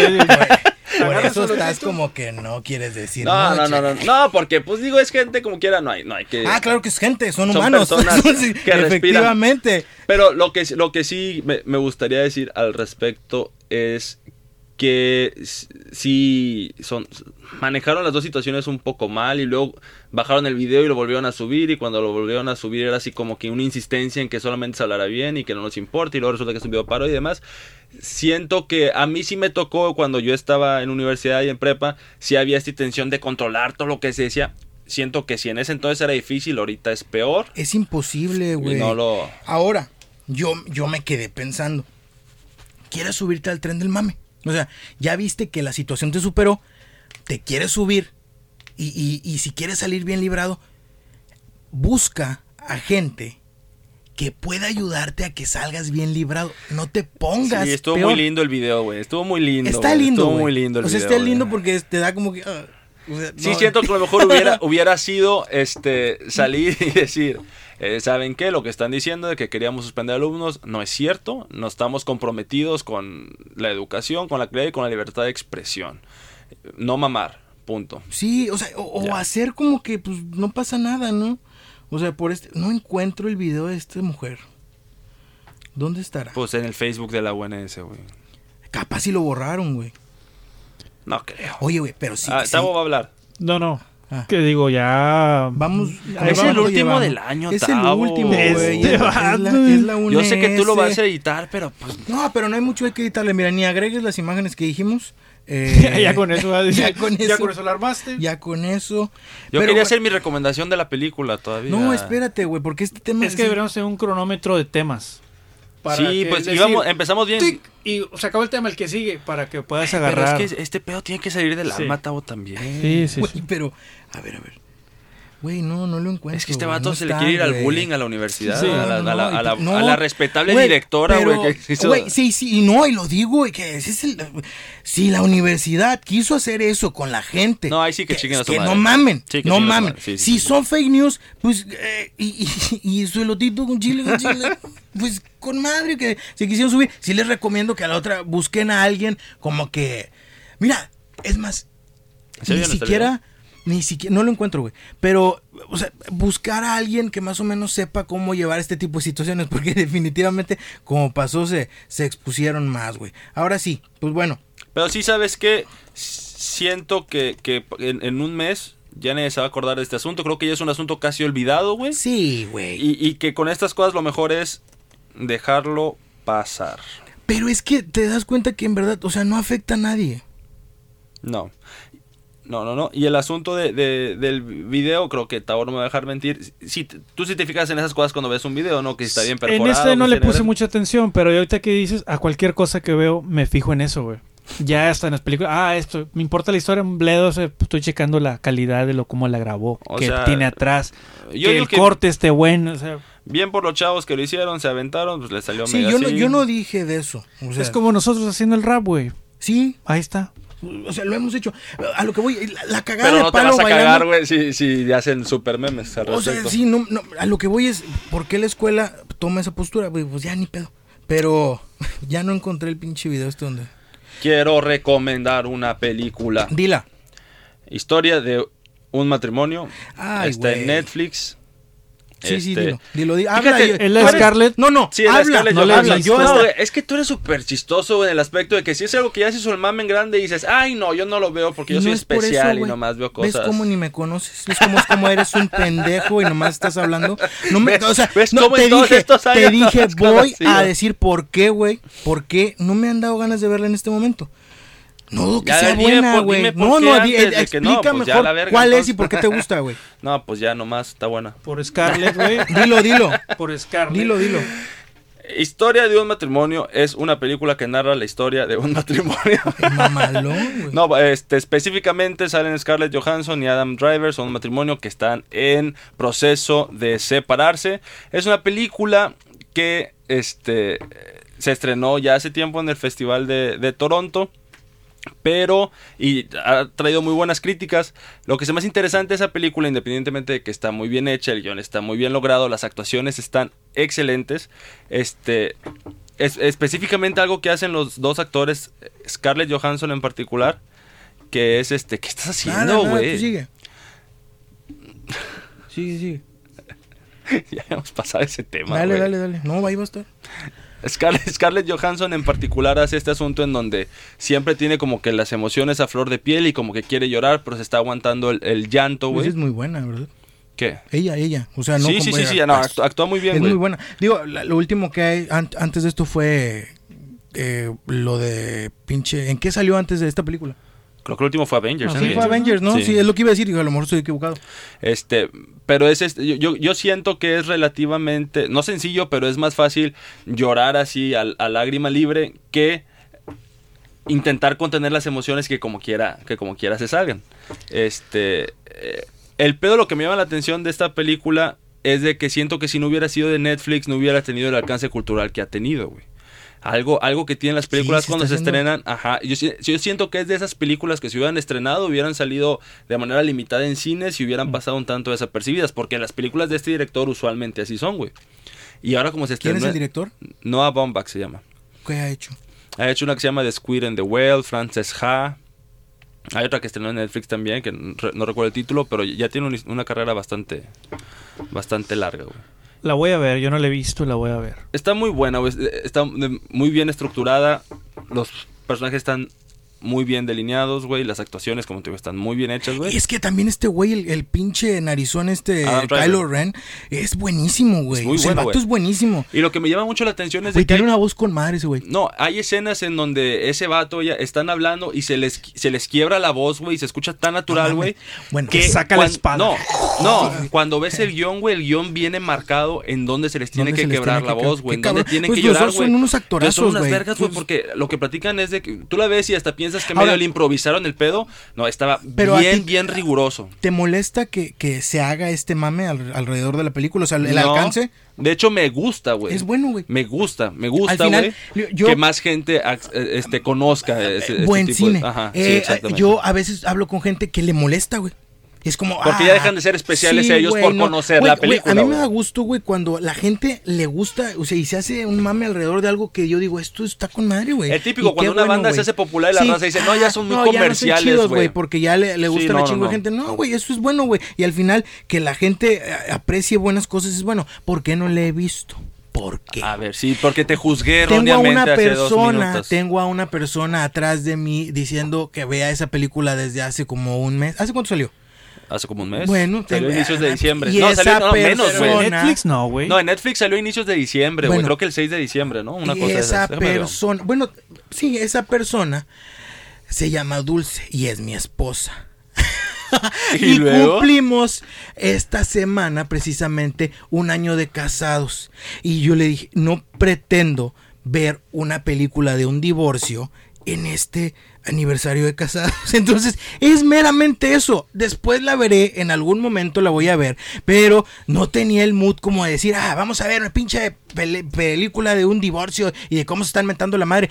Por eso estás como que no quieres decir No, no, no, no, no, porque pues digo, es gente como quiera, no hay, no hay que... Ah, claro que es gente, son Son humanos. personas Sí, que respiran. efectivamente. Pero lo que, lo que sí me, me gustaría decir al respecto es que sí son manejaron las dos situaciones un poco mal y luego bajaron el video y lo volvieron a subir y cuando lo volvieron a subir era así como que una insistencia en que solamente se hablara bien y que no nos importa y luego resulta que es un video paro y demás. Siento que a mí sí me tocó cuando yo estaba en universidad y en prepa, sí había esta intención de controlar todo lo que se decía. Siento que si en ese entonces era difícil, ahorita es peor. Es imposible, güey. no lo... Ahora, yo, yo me quedé pensando. ¿Quieres subirte al tren del mame? O sea, ya viste que la situación te superó, te quieres subir y, y- y si quieres salir bien librado, busca a gente que pueda ayudarte a que salgas bien librado. No te pongas. Sí, estuvo peor. muy lindo el video, güey. Estuvo muy lindo. Está lindo. Estuvo muy lindo el O sea, video. está lindo porque te da como que. ah, o sea, Sí, no, siento que a lo mejor hubiera, hubiera sido este salir y decir, eh, ¿saben qué? Lo que están diciendo de que queríamos suspender alumnos no es cierto. No estamos comprometidos con la educación, con la creatividad y con la libertad de expresión. No mamar, punto. Sí, o sea, o, hacer como que pues no pasa nada, ¿no? O sea, por este. No encuentro el video de esta mujer. ¿Dónde estará? Pues en el Facebook de la UNS, güey. Capaz si lo borraron, güey. No creo. Oye, güey, pero sí. ah, sí. Va a hablar. No, no. Ah. Que digo, ya. Vamos. Es el ¿cuánto último del año, Es el Tavo. último, güey. Este Es, es la, es la Yo sé que tú lo vas a editar, pero pues No, pero no hay mucho que editarle. Mira, ni agregues las imágenes que dijimos. Eh, ya con eso, va a decir, ya con ya eso. con eso la armaste. Ya con eso. yo Pero, quería hacer mi recomendación de la película todavía. No, espérate, güey, porque este tema. Es que sí- deberíamos tener un cronómetro de temas. Para Sí, que pues decir, íbamos, empezamos bien. tic, y se acabó el tema, el que sigue, para que puedas Pero agarrar. es que este pedo tiene que salir del Sí. alma, Tavo, también. Sí, sí, sí. pero, a ver, a ver. Güey, no, no lo encuentro. Es que este vato no se le quiere ir al güey. bullying a la universidad, Sí. a, la, No, a la- no, a la- y- no, a la respetable güey, directora, pero, güey. que hizo- güey, sí, sí, y no, y lo digo, güey, que ese es el, si la universidad quiso hacer eso con la gente. No, ahí sí que chinguen a su que madre. no mamen, Sí, que no mamen. sí, si son fake news, pues, eh, y, y, y su elotito con chile, con chile, pues con madre que se quisieron subir. Sí les recomiendo que a la otra busquen a alguien como que, mira, es más, ¿Se ni siquiera, ni siquiera, no lo encuentro, güey. Pero, o sea, buscar a alguien que más o menos sepa cómo llevar este tipo de situaciones, porque definitivamente, como pasó, se, se expusieron más, güey. Ahora sí, pues bueno, Pero sí, ¿sabes qué? Siento que, que en, en un mes ya nadie se va a acordar de este asunto. Creo que ya es un asunto casi olvidado, güey. sí, güey. Y, y que con estas cosas lo mejor es dejarlo pasar. Pero es que te das cuenta que en verdad, o sea, no afecta a nadie. No. No, no, no. Y el asunto de, de- del video, creo que Tabor no me va a dejar mentir. Si, tú sí te fijas en esas cosas cuando ves un video, ¿no? Que está bien En perforado. este no le puse mucha atención, pero ahorita que dices, a cualquier cosa que veo, me fijo en eso, güey. Ya hasta en las películas, ah, esto, me importa la historia, un bledo, o sea, estoy checando la calidad de lo cómo la grabó, O que sea, tiene atrás, Yo que el que corte esté bueno, o sea, bien por los chavos que lo hicieron, se aventaron, pues les salió Sí, medio yo no, yo no dije de eso. O sea, es como nosotros haciendo el rap, güey. Sí, Ahí está. O sea, lo hemos hecho. A lo que voy, la, la cagada Pero de no te palo vas a bailando- cagar, güey, si, si hacen super memes al O sea, sí, no, no, a lo que voy es, ¿por qué la escuela toma esa postura? Pues ya ni pedo. Pero ya no encontré el pinche video este donde... Quiero recomendar una película. Dila. Historia de un matrimonio. Ay, Está en. Netflix. Sí, sí, Este, dilo. Dilo, dilo. Fíjate, Habla, yo- es la Scarlett. No, no, Sí, habla, Scarlett no le Johansson. habla. Yo No, hasta- es que tú eres súper chistoso en el aspecto de que si es algo que ya hizo el mame en grande y dices, ay, no, yo no lo veo porque yo no soy es por eso, especial y nomás veo ¿Ves cosas. cómo ni me conoces? ¿Ves cómo es como eres un pendejo y nomás estás hablando? No me, ¿Ves- o sea, ves no, cómo te en dije, te dije, voy a decir por qué, güey, por qué no me han dado ganas de verla en este momento. No dudo que Ya, sea dime buena, por- güey. dime por No, qué no, di- antes de que no, explica pues ya mejor la verga, cuál es y entonces. por qué te gusta, güey. No, pues ya nomás está buena. Por Scarlett, güey. Dilo, dilo, Por Scarlett. dilo, dilo. Historia de un matrimonio es una película que narra la historia de un matrimonio. Qué mamalón, güey. No, este, específicamente salen Scarlett Johansson y Adam Driver, son un matrimonio que están en proceso de separarse. Es una película que este, se estrenó ya hace tiempo en el Festival de, de Toronto. Pero, y ha traído muy buenas críticas. Lo que es más interesante de esa película, independientemente de que está muy bien hecha, el guion está muy bien logrado, las actuaciones están excelentes. Este, es, específicamente algo que hacen los dos actores, Scarlett Johansson en particular, que es este, ¿qué estás haciendo, güey? sigue. Sigue, sigue. ya hemos pasado ese tema. Dale, dale, dale. No, ahí va a estar. Scarlett, Scarlett Johansson en particular hace este asunto en donde siempre tiene como que las emociones a flor de piel y como que quiere llorar, pero se está aguantando el, el llanto, Pues güey. es muy buena, ¿verdad? ¿Qué? Ella, ella. O sea, no sí, sí, como sí, sí, no, actúa, actúa muy bien, Es muy buena. Digo, la- lo último que hay an- antes de esto fue eh, lo de pinche. ¿En qué salió antes de esta película? Creo que el último fue Avengers. Ah. Sí, fue Avengers, ¿no? Sí. Sí. es lo que iba a decir. Digo, a lo mejor estoy equivocado. Este, pero es este, yo, yo, yo siento que es relativamente, no sencillo, pero es más fácil llorar así a, a lágrima libre que intentar contener las emociones que como quiera, que como quiera se salgan. Este, eh, el pedo lo que me llama la atención de esta película es de que siento que si no hubiera sido de Netflix no hubiera tenido el alcance cultural que ha tenido, güey. Algo, algo que tienen las películas Sí, cuando se estrenan, ajá, yo, yo siento que es de esas películas que si hubieran estrenado hubieran salido de manera limitada en cines y Mm. hubieran pasado un tanto desapercibidas, porque las películas de este director usualmente así son, güey. Y ahora como se ¿Quién estrenó... es el director? Noah Baumbach se llama. ¿Qué ha hecho? Ha hecho una que se llama The Squid and the Whale, Frances Ha. Hay otra que estrenó en Netflix también, que no, re- no recuerdo el título, pero ya tiene un- una carrera bastante, bastante larga, güey. La voy a ver, yo no la he visto, la voy a ver. Está muy buena, güey. Está muy bien estructurada. Los personajes están muy bien delineados, güey. Las actuaciones, como te digo, están muy bien hechas, güey. Es que también este güey, el, el pinche narizón este. Kylo Ren, es buenísimo, güey. Es muy O sea, el vato güey. es buenísimo. Y lo que me llama mucho la atención es Güey, tiene una voz con madre ese güey. No, hay escenas en donde ese vato ya están hablando y se les, se les quiebra la voz, güey, y se escucha tan natural, güey. Bueno, Que saca la cuan- espada. No, no, cuando ves el guion, güey, el guion viene marcado en donde se les tiene ¿Dónde que quebrar tiene la que voz, güey, en donde tienen Pues que llorar, dos son güey. unos actorazos, Son unas güey. vergas, güey, Pues- porque lo que platican es de que tú la ves y hasta piensas que Ahora- medio le improvisaron el pedo. No, estaba Pero bien, bien riguroso. ¿Te molesta que, que se haga este mame al- alrededor de la película? O sea, el, No, alcance De hecho, me gusta, güey. es bueno, güey. Me gusta, me gusta, güey. que más gente eh, este, conozca ese, este Buen tipo de- cine. Ajá, Eh, yo a veces hablo con gente que le molesta, güey. Es como. Porque ah, ya dejan de ser especiales ellos güey, por conocer la película, a mí me da gusto, güey, cuando la gente le gusta, o sea, y se hace un mame alrededor de algo que yo digo, esto está con madre, güey. El típico, cuando una banda se hace popular y la raza dice, no, ya son muy comerciales, güey. porque ya le, le Sí, gusta no, la chingo de gente. No, güey, eso es bueno, güey. Y al final, que la gente eh, aprecie buenas cosas es bueno. ¿Por qué no le he visto? ¿Por qué? A ver, sí, porque te juzgué tengo a una hace persona, tengo a una persona atrás de mí diciendo que vea esa película desde hace como un mes. ¿Hace cuánto salió? Hace como un mes. Bueno, salió a inicios de diciembre. y no, esa salió no, menos, güey. En Netflix no, güey. No, en Netflix salió a inicios de diciembre, güey. Bueno. Creo que el 6 de diciembre, ¿no? Una y cosa de esa esas. Ver. persona, bueno, sí, esa persona se llama Dulce y es mi esposa. ¿Y y luego? cumplimos esta semana precisamente un año de casados. Y yo le dije, no pretendo ver una película de un divorcio en este aniversario de casados. Entonces, es meramente eso. Después la veré, en algún momento la voy a ver, pero no tenía el mood como de decir, ah, vamos a ver una pinche película de un divorcio y de cómo se están mentando la madre.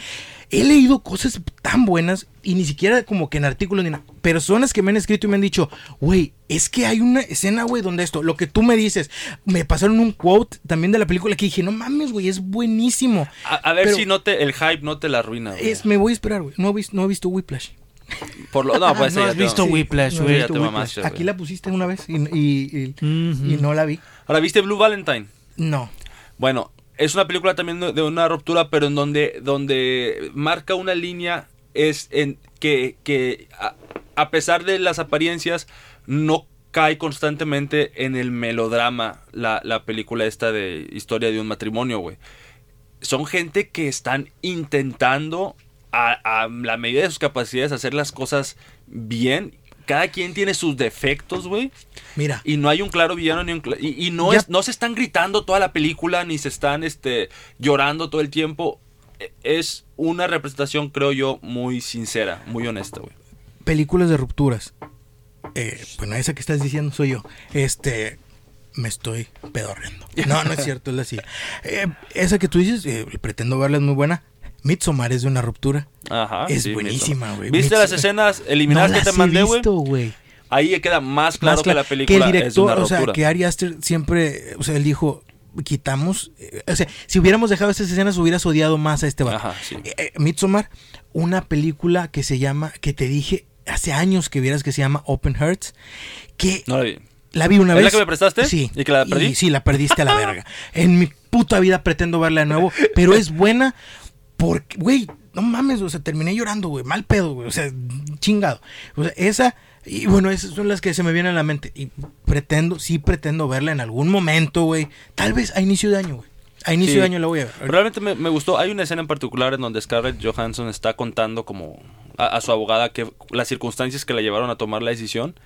He leído cosas tan buenas y ni siquiera como que en artículos ni nada. Personas que me han escrito y me han dicho, güey, es que hay una escena, güey, donde esto, lo que tú me dices, me pasaron un quote también de la película que dije, no mames, güey, es buenísimo. A, a ver Pero si no te, el hype no te la arruina, güey. Es, me voy a esperar, güey. No, no he visto Whiplash. Por lo, no, pues No has visto Whiplash, no güey. Aquí la pusiste una vez y, y- y- Ujú. y no la vi. Ahora, ¿viste Blue Valentine? No. Bueno, es una película también de una ruptura, pero en donde, donde marca una línea es que, que a, a pesar de las apariencias, no cae constantemente en el melodrama la, la película esta de historia de un matrimonio, güey. Son gente que están intentando a, a la medida de sus capacidades hacer las cosas bien. Cada quien tiene sus defectos, güey. Mira, Y no hay un claro villano ni un cla- y, y no Ya- es no se están gritando toda la película ni se están este llorando todo el tiempo. E- Es una representación, creo yo, muy sincera, muy honesta, güey. películas de rupturas. Eh, bueno, esa que estás diciendo soy yo. Este, me estoy pedorreando. No, no es cierto, es silla. Eh, esa que tú dices, eh, pretendo verla, es muy buena. Midsommar es de una ruptura. Ajá. es sí, buenísima, güey. ¿Viste Midsommar- las escenas eliminadas No que te mandé, güey? Ahí queda más claro Más que la película el director, es una o sea, que Ari Aster siempre, o sea, él dijo, quitamos, eh, o sea, si hubiéramos dejado esas escenas hubieras odiado más a este vato. Ajá, sí. Eh, eh, Midsommar, una película que se llama, que te dije hace años que vieras que se llama Open Hearts, que No la vi. la vi una ¿Es vez. la que me prestaste? Sí. ¿Y que la perdí? sí, la perdiste a la verga. En mi puta vida pretendo verla de nuevo, pero es buena porque, güey, no mames, o sea, terminé llorando, güey, mal pedo, güey, o sea, chingado. O sea, esa, y bueno, esas son las que se me vienen a la mente. Y pretendo, sí pretendo verla en algún momento, güey. Tal vez a inicio de año, güey. A inicio Sí. de año la voy a ver. Realmente me, me gustó. Hay una escena en particular en donde Scarlett Johansson está contando como a, a su abogada que las circunstancias que la llevaron a tomar la decisión.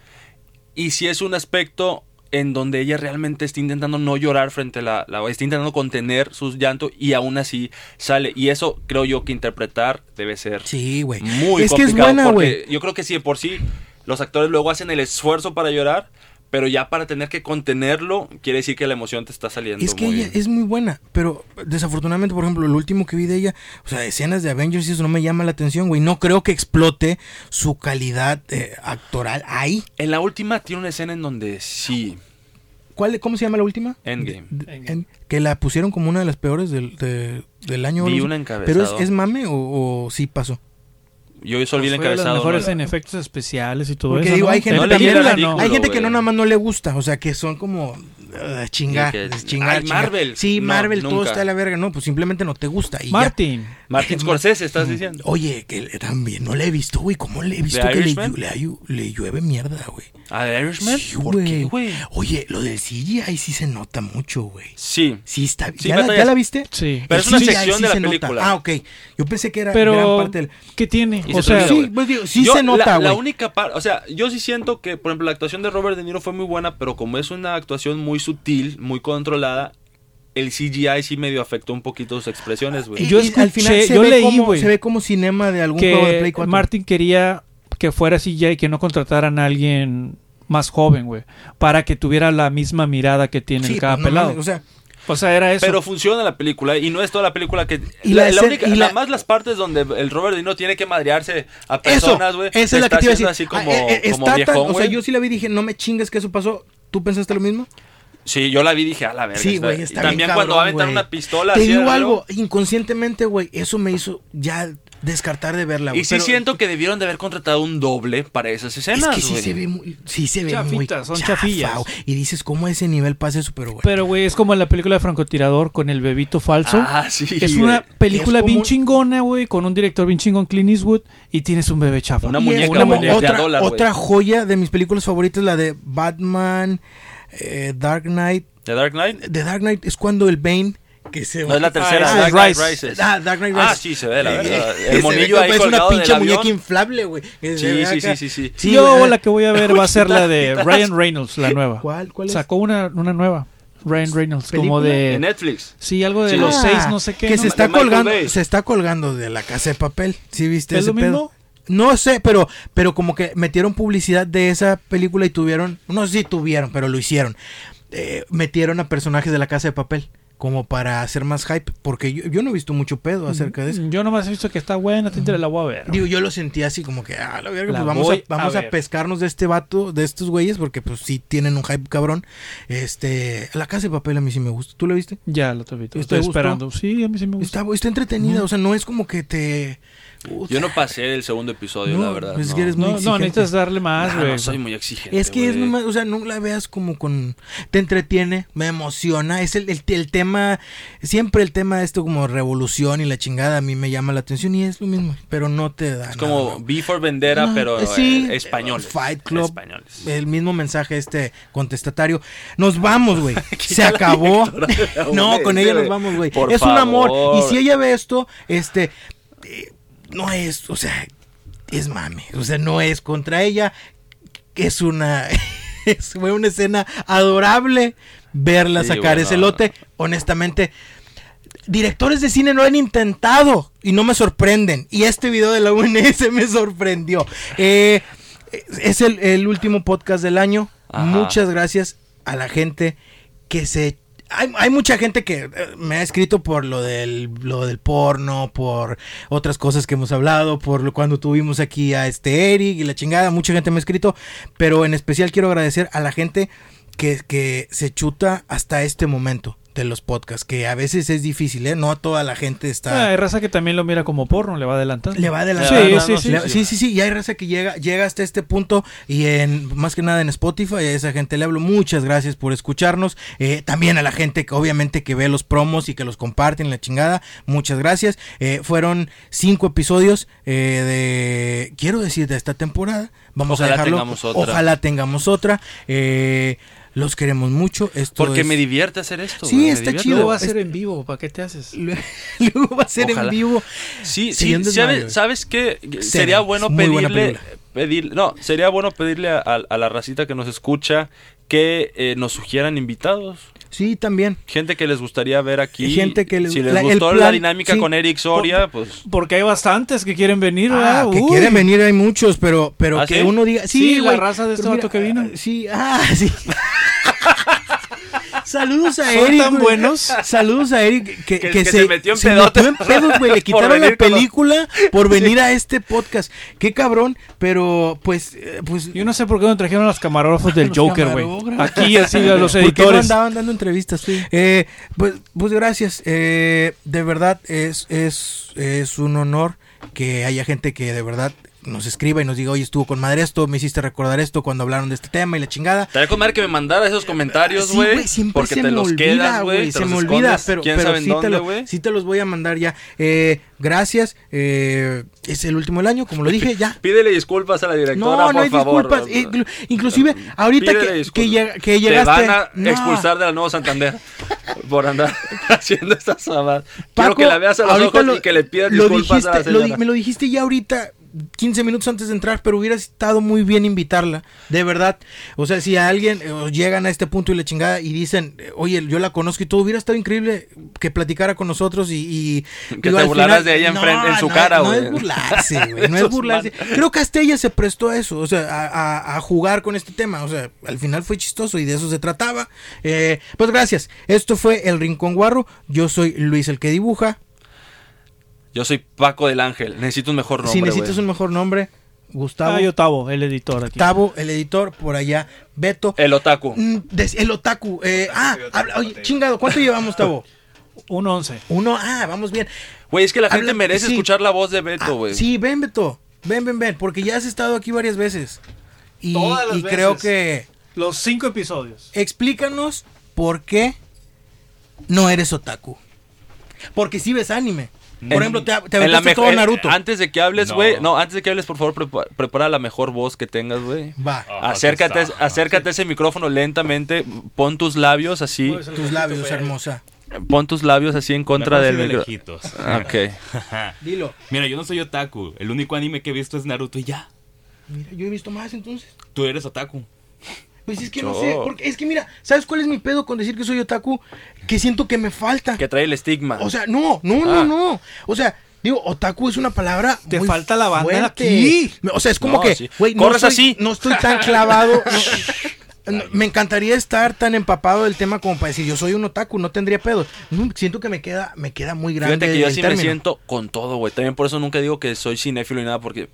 Y si es un aspecto en donde ella realmente está intentando no llorar frente a la, la está intentando contener sus llantos y aún así sale. Y eso creo yo que interpretar debe ser Sí, güey. muy es que es complicado. buena, porque güey. yo creo que si de por sí los actores luego hacen el esfuerzo para llorar, pero ya para tener que contenerlo, quiere decir que la emoción te está saliendo. Es que muy- ella es muy buena, pero desafortunadamente, por ejemplo, lo último que vi de ella, o sea, escenas de Avengers y eso no me llama la atención, güey. No creo que explote su calidad eh, actoral ahí. En la última tiene una escena en donde sí. ¿Cuál, ¿Cómo se llama la última? Endgame. De- Endgame. en- que la pusieron como una de las peores del, de- del año. Vi algo un así. encabezado. ¿Pero es, es mame o, o sí pasó? Yo solo vi el fue de las encabezado. mejores ¿no? en efectos especiales y todo Porque eso. digo, ¿no? hay gente No también, película, hay gente que no nada más no le gusta, o sea, que son como uh, chingar, Y que- chingar, Ay, chingar. Marvel. Sí, No, Marvel, todo nunca. está a la verga, no, pues simplemente no te gusta y ya. Martin. Martin Scorsese, estás diciendo. Oye, que también no le he visto, güey, ¿cómo le he visto ¿The que le, le, le llueve mierda, güey? ¿A The Irishman? Sí, ¿Por qué, güey? Oye, lo del CGI sí se nota mucho, güey. Sí. Sí está Sí, ¿Ya, la, ya la viste? Sí. Pero El es una CGI sección sí de la se nota. película. Ah, ok. Yo pensé que era Pero, gran parte del... ¿qué tiene? Y O se te sea, olvida, Sí, güey. pues digo, sí Yo, se nota, la, güey. la única parte, o sea, yo sí siento que, por ejemplo, la actuación de Robert De Niro fue muy buena, pero como es una actuación muy sutil, muy controlada, el CGI sí medio afectó un poquito sus expresiones, güey. Y- Yo y al final escuché- se yo ve leí, como- güey, Se ve como cinema de algún juego de Play que 4. Martin quería que fuera CGI y que no contrataran a alguien más joven, güey, para que tuviera la misma mirada que tiene Sí, el cada pues, no pelado. o sea, o sea, era eso. Pero funciona la película y no es toda la película que... Y la, la la escena- única, y la- más las partes donde el Robert De Niro tiene que madrearse a personas, güey. esa es la que te iba a decir. así como, Ah, eh, eh, como está tan- viejón, o sea, yo sí la vi y dije, no me chingues que eso pasó. ¿Tú pensaste lo mismo? Sí, yo la vi y dije, a la verga. Sí, güey, está También bien cuando va a aventar una pistola. Te digo algo, inconscientemente, güey, eso me hizo ya descartar de verla, güey. Y sí pero- siento que debieron de haber contratado un doble para esas Es escenas, que sí güey. se ve muy, sí se ve muy Chafitas, son chafa, chafillas. Y dices, ¿cómo ese nivel pasa eso? Pero, güey. Pero, güey, es como en la película de Francotirador con el bebito falso. Ah, sí. es una película Es como bien chingona, güey, con un director bien chingón, Clint Eastwood, y tienes un bebé chafa. Una es muñeca, como güey, de- de a otra, dólar, güey. otra joya de mis películas favoritas, la de Batman, eh, Dark Knight. ¿The Dark Knight? The Dark Knight es cuando el Bane que se No es la tercera, esa Dark es Knight Rises. Rises. Ah, Dark Knight Ah, Rises. sí, se ve, la verdad. El monillo ahí como- es una pinche muñeca inflable, güey. Sí, sí, sí, sí, sí. Sí, Yo güey. la que voy a ver va a ser la de Ryan Reynolds, la nueva. ¿Cuál? ¿Cuál es? Sacó una, una nueva. Ryan Reynolds, como ¿Película? de... En Netflix. Sí, algo de Sí. los Ah, seis, no sé qué. Que ¿no? se está De colgando, Bay. se está colgando de la casa de papel. ¿Sí viste ¿Es ese lo pedo? mismo? No sé, pero, pero como que metieron publicidad de esa película y tuvieron, no sé si tuvieron, pero lo hicieron. Eh, metieron a personajes de la casa de papel como para hacer más hype, porque yo, yo no he visto mucho pedo acerca de eso. Yo nomás he visto que está buena, te la voy a ver. Digo, yo lo sentí así como que, ah, la verga, La pues vamos, a, vamos a pescarnos de este vato, de estos güeyes, porque pues sí tienen un hype cabrón. Este, la casa de papel a mí sí me gusta. ¿Tú la viste? Ya vi. ¿Te Estoy esperando. Sí, a mí sí me gusta. Está, está entretenida, o sea, no es como que te... Yo no pasé del segundo episodio, No, la verdad. pues es no. que eres muy No, no, necesitas darle más, güey. no soy muy exigente. Es que es nomás, o sea, no la veas como con... Te entretiene, me emociona. Es el, el, el tema, siempre el tema de esto como revolución y la chingada a mí me llama la atención y es lo mismo, pero no te da Es como nada. B for Vendetta, No, pero eh, sí, eh, españoles. Fight Club. Españoles. El mismo mensaje este contestatario. Nos vamos, güey. Se acabó. No, con ella nos vamos, güey. Es un amor. Y si ella ve esto, este... eh, no es, o sea, es mame. O sea, no es contra ella. Es una... es, fue una escena adorable verla Sí, sacar ese lote. Honestamente, directores de cine no han intentado y no me sorprenden. Y este video de la UNS me sorprendió. Eh, es el, el último podcast del año. Ajá. Muchas gracias a la gente que se... Hay, hay mucha gente que eh, me ha escrito por lo del, lo del porno, por otras cosas que hemos hablado, por lo, cuando tuvimos aquí a este Eric y la chingada. Mucha gente me ha escrito, pero en especial quiero agradecer a la gente que, que se chuta hasta este momento de los podcasts, que a veces es difícil, ¿eh? No toda la gente Ah, está... hay raza que también lo mira como porno, le va adelantando. Le va adelantando. Sí, no, sí, no, sí. Le- sí, sí, sí, y hay raza que llega, llega hasta este punto y en más que nada en Spotify, a esa gente le hablo, muchas gracias por escucharnos, Eh, también a la gente que obviamente que ve los promos y que los comparten, la chingada, muchas gracias, Eh, fueron cinco episodios eh, de, quiero decir, de esta temporada, vamos Ojalá a dejarlo, tengamos otra. ojalá tengamos otra, Eh, los queremos mucho, esto Porque es- me divierte hacer esto. Sí, está chido. Luego va a ser en vivo, ¿para qué te haces? Luego va a ser Ojalá. en vivo. Sí, Sí, ¿sabes. ¿sabes qué? Seven, Sería bueno pedirle, pedir, no, sería bueno pedirle a, a- a la racita que nos escucha que eh, nos sugieran invitados. Sí, también. Gente que les gustaría ver aquí. Gente que les- si les la- gustó la dinámica sí. con Eric Soria, pues. Porque hay bastantes que quieren venir, Ah, ¿verdad? que Uy. quieren venir hay muchos, pero, pero ¿Ah, que sí? uno diga, sí, Sí, la raza de este vato que vino. ah, Sí, ah, sí. Saludos a Son Eric. tan güey. buenos. Saludos a Eric que, Que- que que se, se metió en se pedotes metió en pedos, güey. Le por quitaron la película por venir a este podcast. Qué cabrón, pero pues, eh, pues Yo no sé por qué no trajeron los camarógrafos del Los Joker, güey. Aquí así a los ¿Por qué no editores. andaban dando entrevistas? Eh, pues, pues gracias. Eh, de verdad es, es, es un honor que haya gente que de verdad nos escriba y nos diga, oye, estuvo con madre esto, me hiciste recordar esto cuando hablaron de este tema y la chingada. Estaría con madre que me mandara esos comentarios, Sí, güey. siempre porque se te me los olvida, quedas, güey. te Se me olvida, pero, quién pero sí, te dónde, lo, güey. sí te los voy a mandar ya. Eh, gracias. eh, es el último del año, como lo dije, ya. Pídele disculpas a la directora, No, por no hay favor. disculpas. Inclu- inclusive, ahorita que, que, llega- que Te llegaste. van a No. expulsar de la Nuevo Santander por andar haciendo estas mamadas. Quiero que la veas a los ojos lo- y que le pidas lo disculpas a la lo me lo dijiste ya ahorita, 15 minutos antes de entrar, pero hubiera estado muy bien invitarla, de verdad. O sea, si a alguien eh, llegan a este punto y la chingada y dicen, eh, oye, yo la conozco y todo, hubiera estado increíble que platicara con nosotros y... y- Que digo, te burlaras de ella en frente- en su no, cara, No güey. es burlarse, güey, no es burlarse. Creo que hasta ella se prestó a eso, o sea, a, a- a jugar con este tema. O sea, al final fue chistoso y de eso se trataba. Eh, pues gracias. Esto fue El Rincón Guarro. Yo soy Luis el que dibuja. Yo soy Paco del Ángel. Necesito un mejor nombre. si necesitas un mejor nombre, Gustavo. Ah, yo Tavo, el editor aquí. Tavo, el editor, por allá, Beto. El otaku. Mm, des- el otaku. eh, ah, habla- oye, chingado, ¿cuánto llevamos, Tavo? Un 11. Uno, ah, vamos bien. Güey, es que la gente Habla- merece sí. escuchar la voz de Ah, Beto, güey. sí, ven, Beto. Ven, ven, ven, porque ya has estado aquí varias veces. Y, Todas las y creo que Los cinco episodios. explícanos por qué no eres otaku. Porque si ves anime. Por En- ejemplo, te, te en la todo eh, Naruto. Antes de que hables, No. güey. No. antes de que hables, por favor, prepa- prepara la mejor voz que tengas, güey. Va, Ah, acércate, está. acércate a ese micrófono lentamente. Pon tus labios así. tus labios, hermosa. Pon tus labios así en contra del micrófono. lejitos. Ok. Dilo. Mira, yo no soy otaku. El único anime que he visto es Naruto y ya. Mira, yo he visto más entonces. Tú eres otaku. Pues es que no sé, porque es que mira, ¿sabes cuál es mi pedo con decir que soy otaku? Que siento que me falta. Que trae el estigma. O sea, no, no, Ah. no, no. O sea, digo, otaku es una palabra. Te muy falta la banda aquí. O sea, es como No, que, sí. güey, no Corres estoy- así. No estoy tan clavado. no- no, me encantaría estar tan empapado del tema como para decir yo soy un otaku, no tendría pedo. No, siento que me queda, me queda muy grande. Fíjate que yo el sí me siento con todo, güey. También por eso nunca digo que soy cinéfilo y nada, porque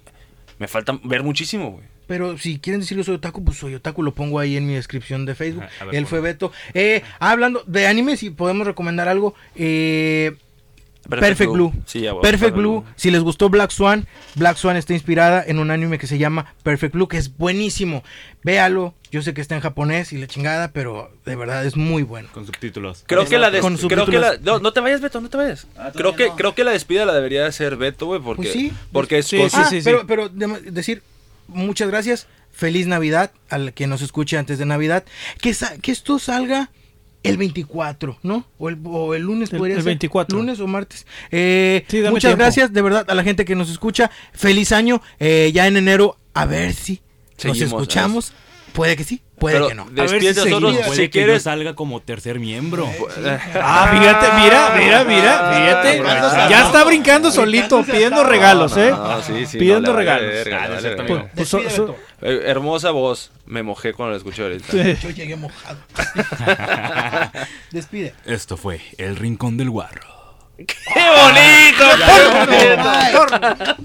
me falta ver muchísimo, güey. Pero si quieren decir que soy otaku, pues soy otaku, lo pongo ahí en mi descripción de Facebook. Ajá, a ver, Él fue Beto. Eh, hablando de anime, si podemos recomendar algo. Eh, Perfect, Blue. Sí, ya, Perfect Blue. Si les gustó Black Swan, Black Swan está inspirada en un anime que se llama Perfect Blue, que es buenísimo. Véalo. Yo sé que está en japonés y la chingada, pero de verdad es muy bueno. Con subtítulos. Creo que la des- Con creo que la no, no te vayas Beto, no te vayas. Ah, creo que no. creo que la despida la debería hacer Beto, güey, porque Pues sí. porque es Sí, con sí, ah, sí, sí. pero, pero de- decir muchas gracias. Feliz Navidad al que nos escuche antes de Navidad. Que, sa- que esto salga el 24, ¿no? O el, o el lunes El- podría el ser. 24. Lunes o martes. Eh, Sí, dame muchas tiempo. gracias de verdad a la gente que nos escucha. Feliz año. Eh, ya en enero, a ver si nos escuchamos. Puede que sí, puede Pero que no. despídete A ver si. Puede si que yo quieres salga como tercer miembro. Ah, fíjate, mira, mira, mira, fíjate. Ya está brincando solito, pidiendo regalos, ¿eh? No, sí, sí, Pidiendo no, regalos. verga, Ah, no verga. Pues, so-. Eh, hermosa voz. Me mojé cuando la escuché ahorita. Yo llegué mojado. Despide. Esto fue El Rincón del Guarro. ¡Qué bonito! Bye.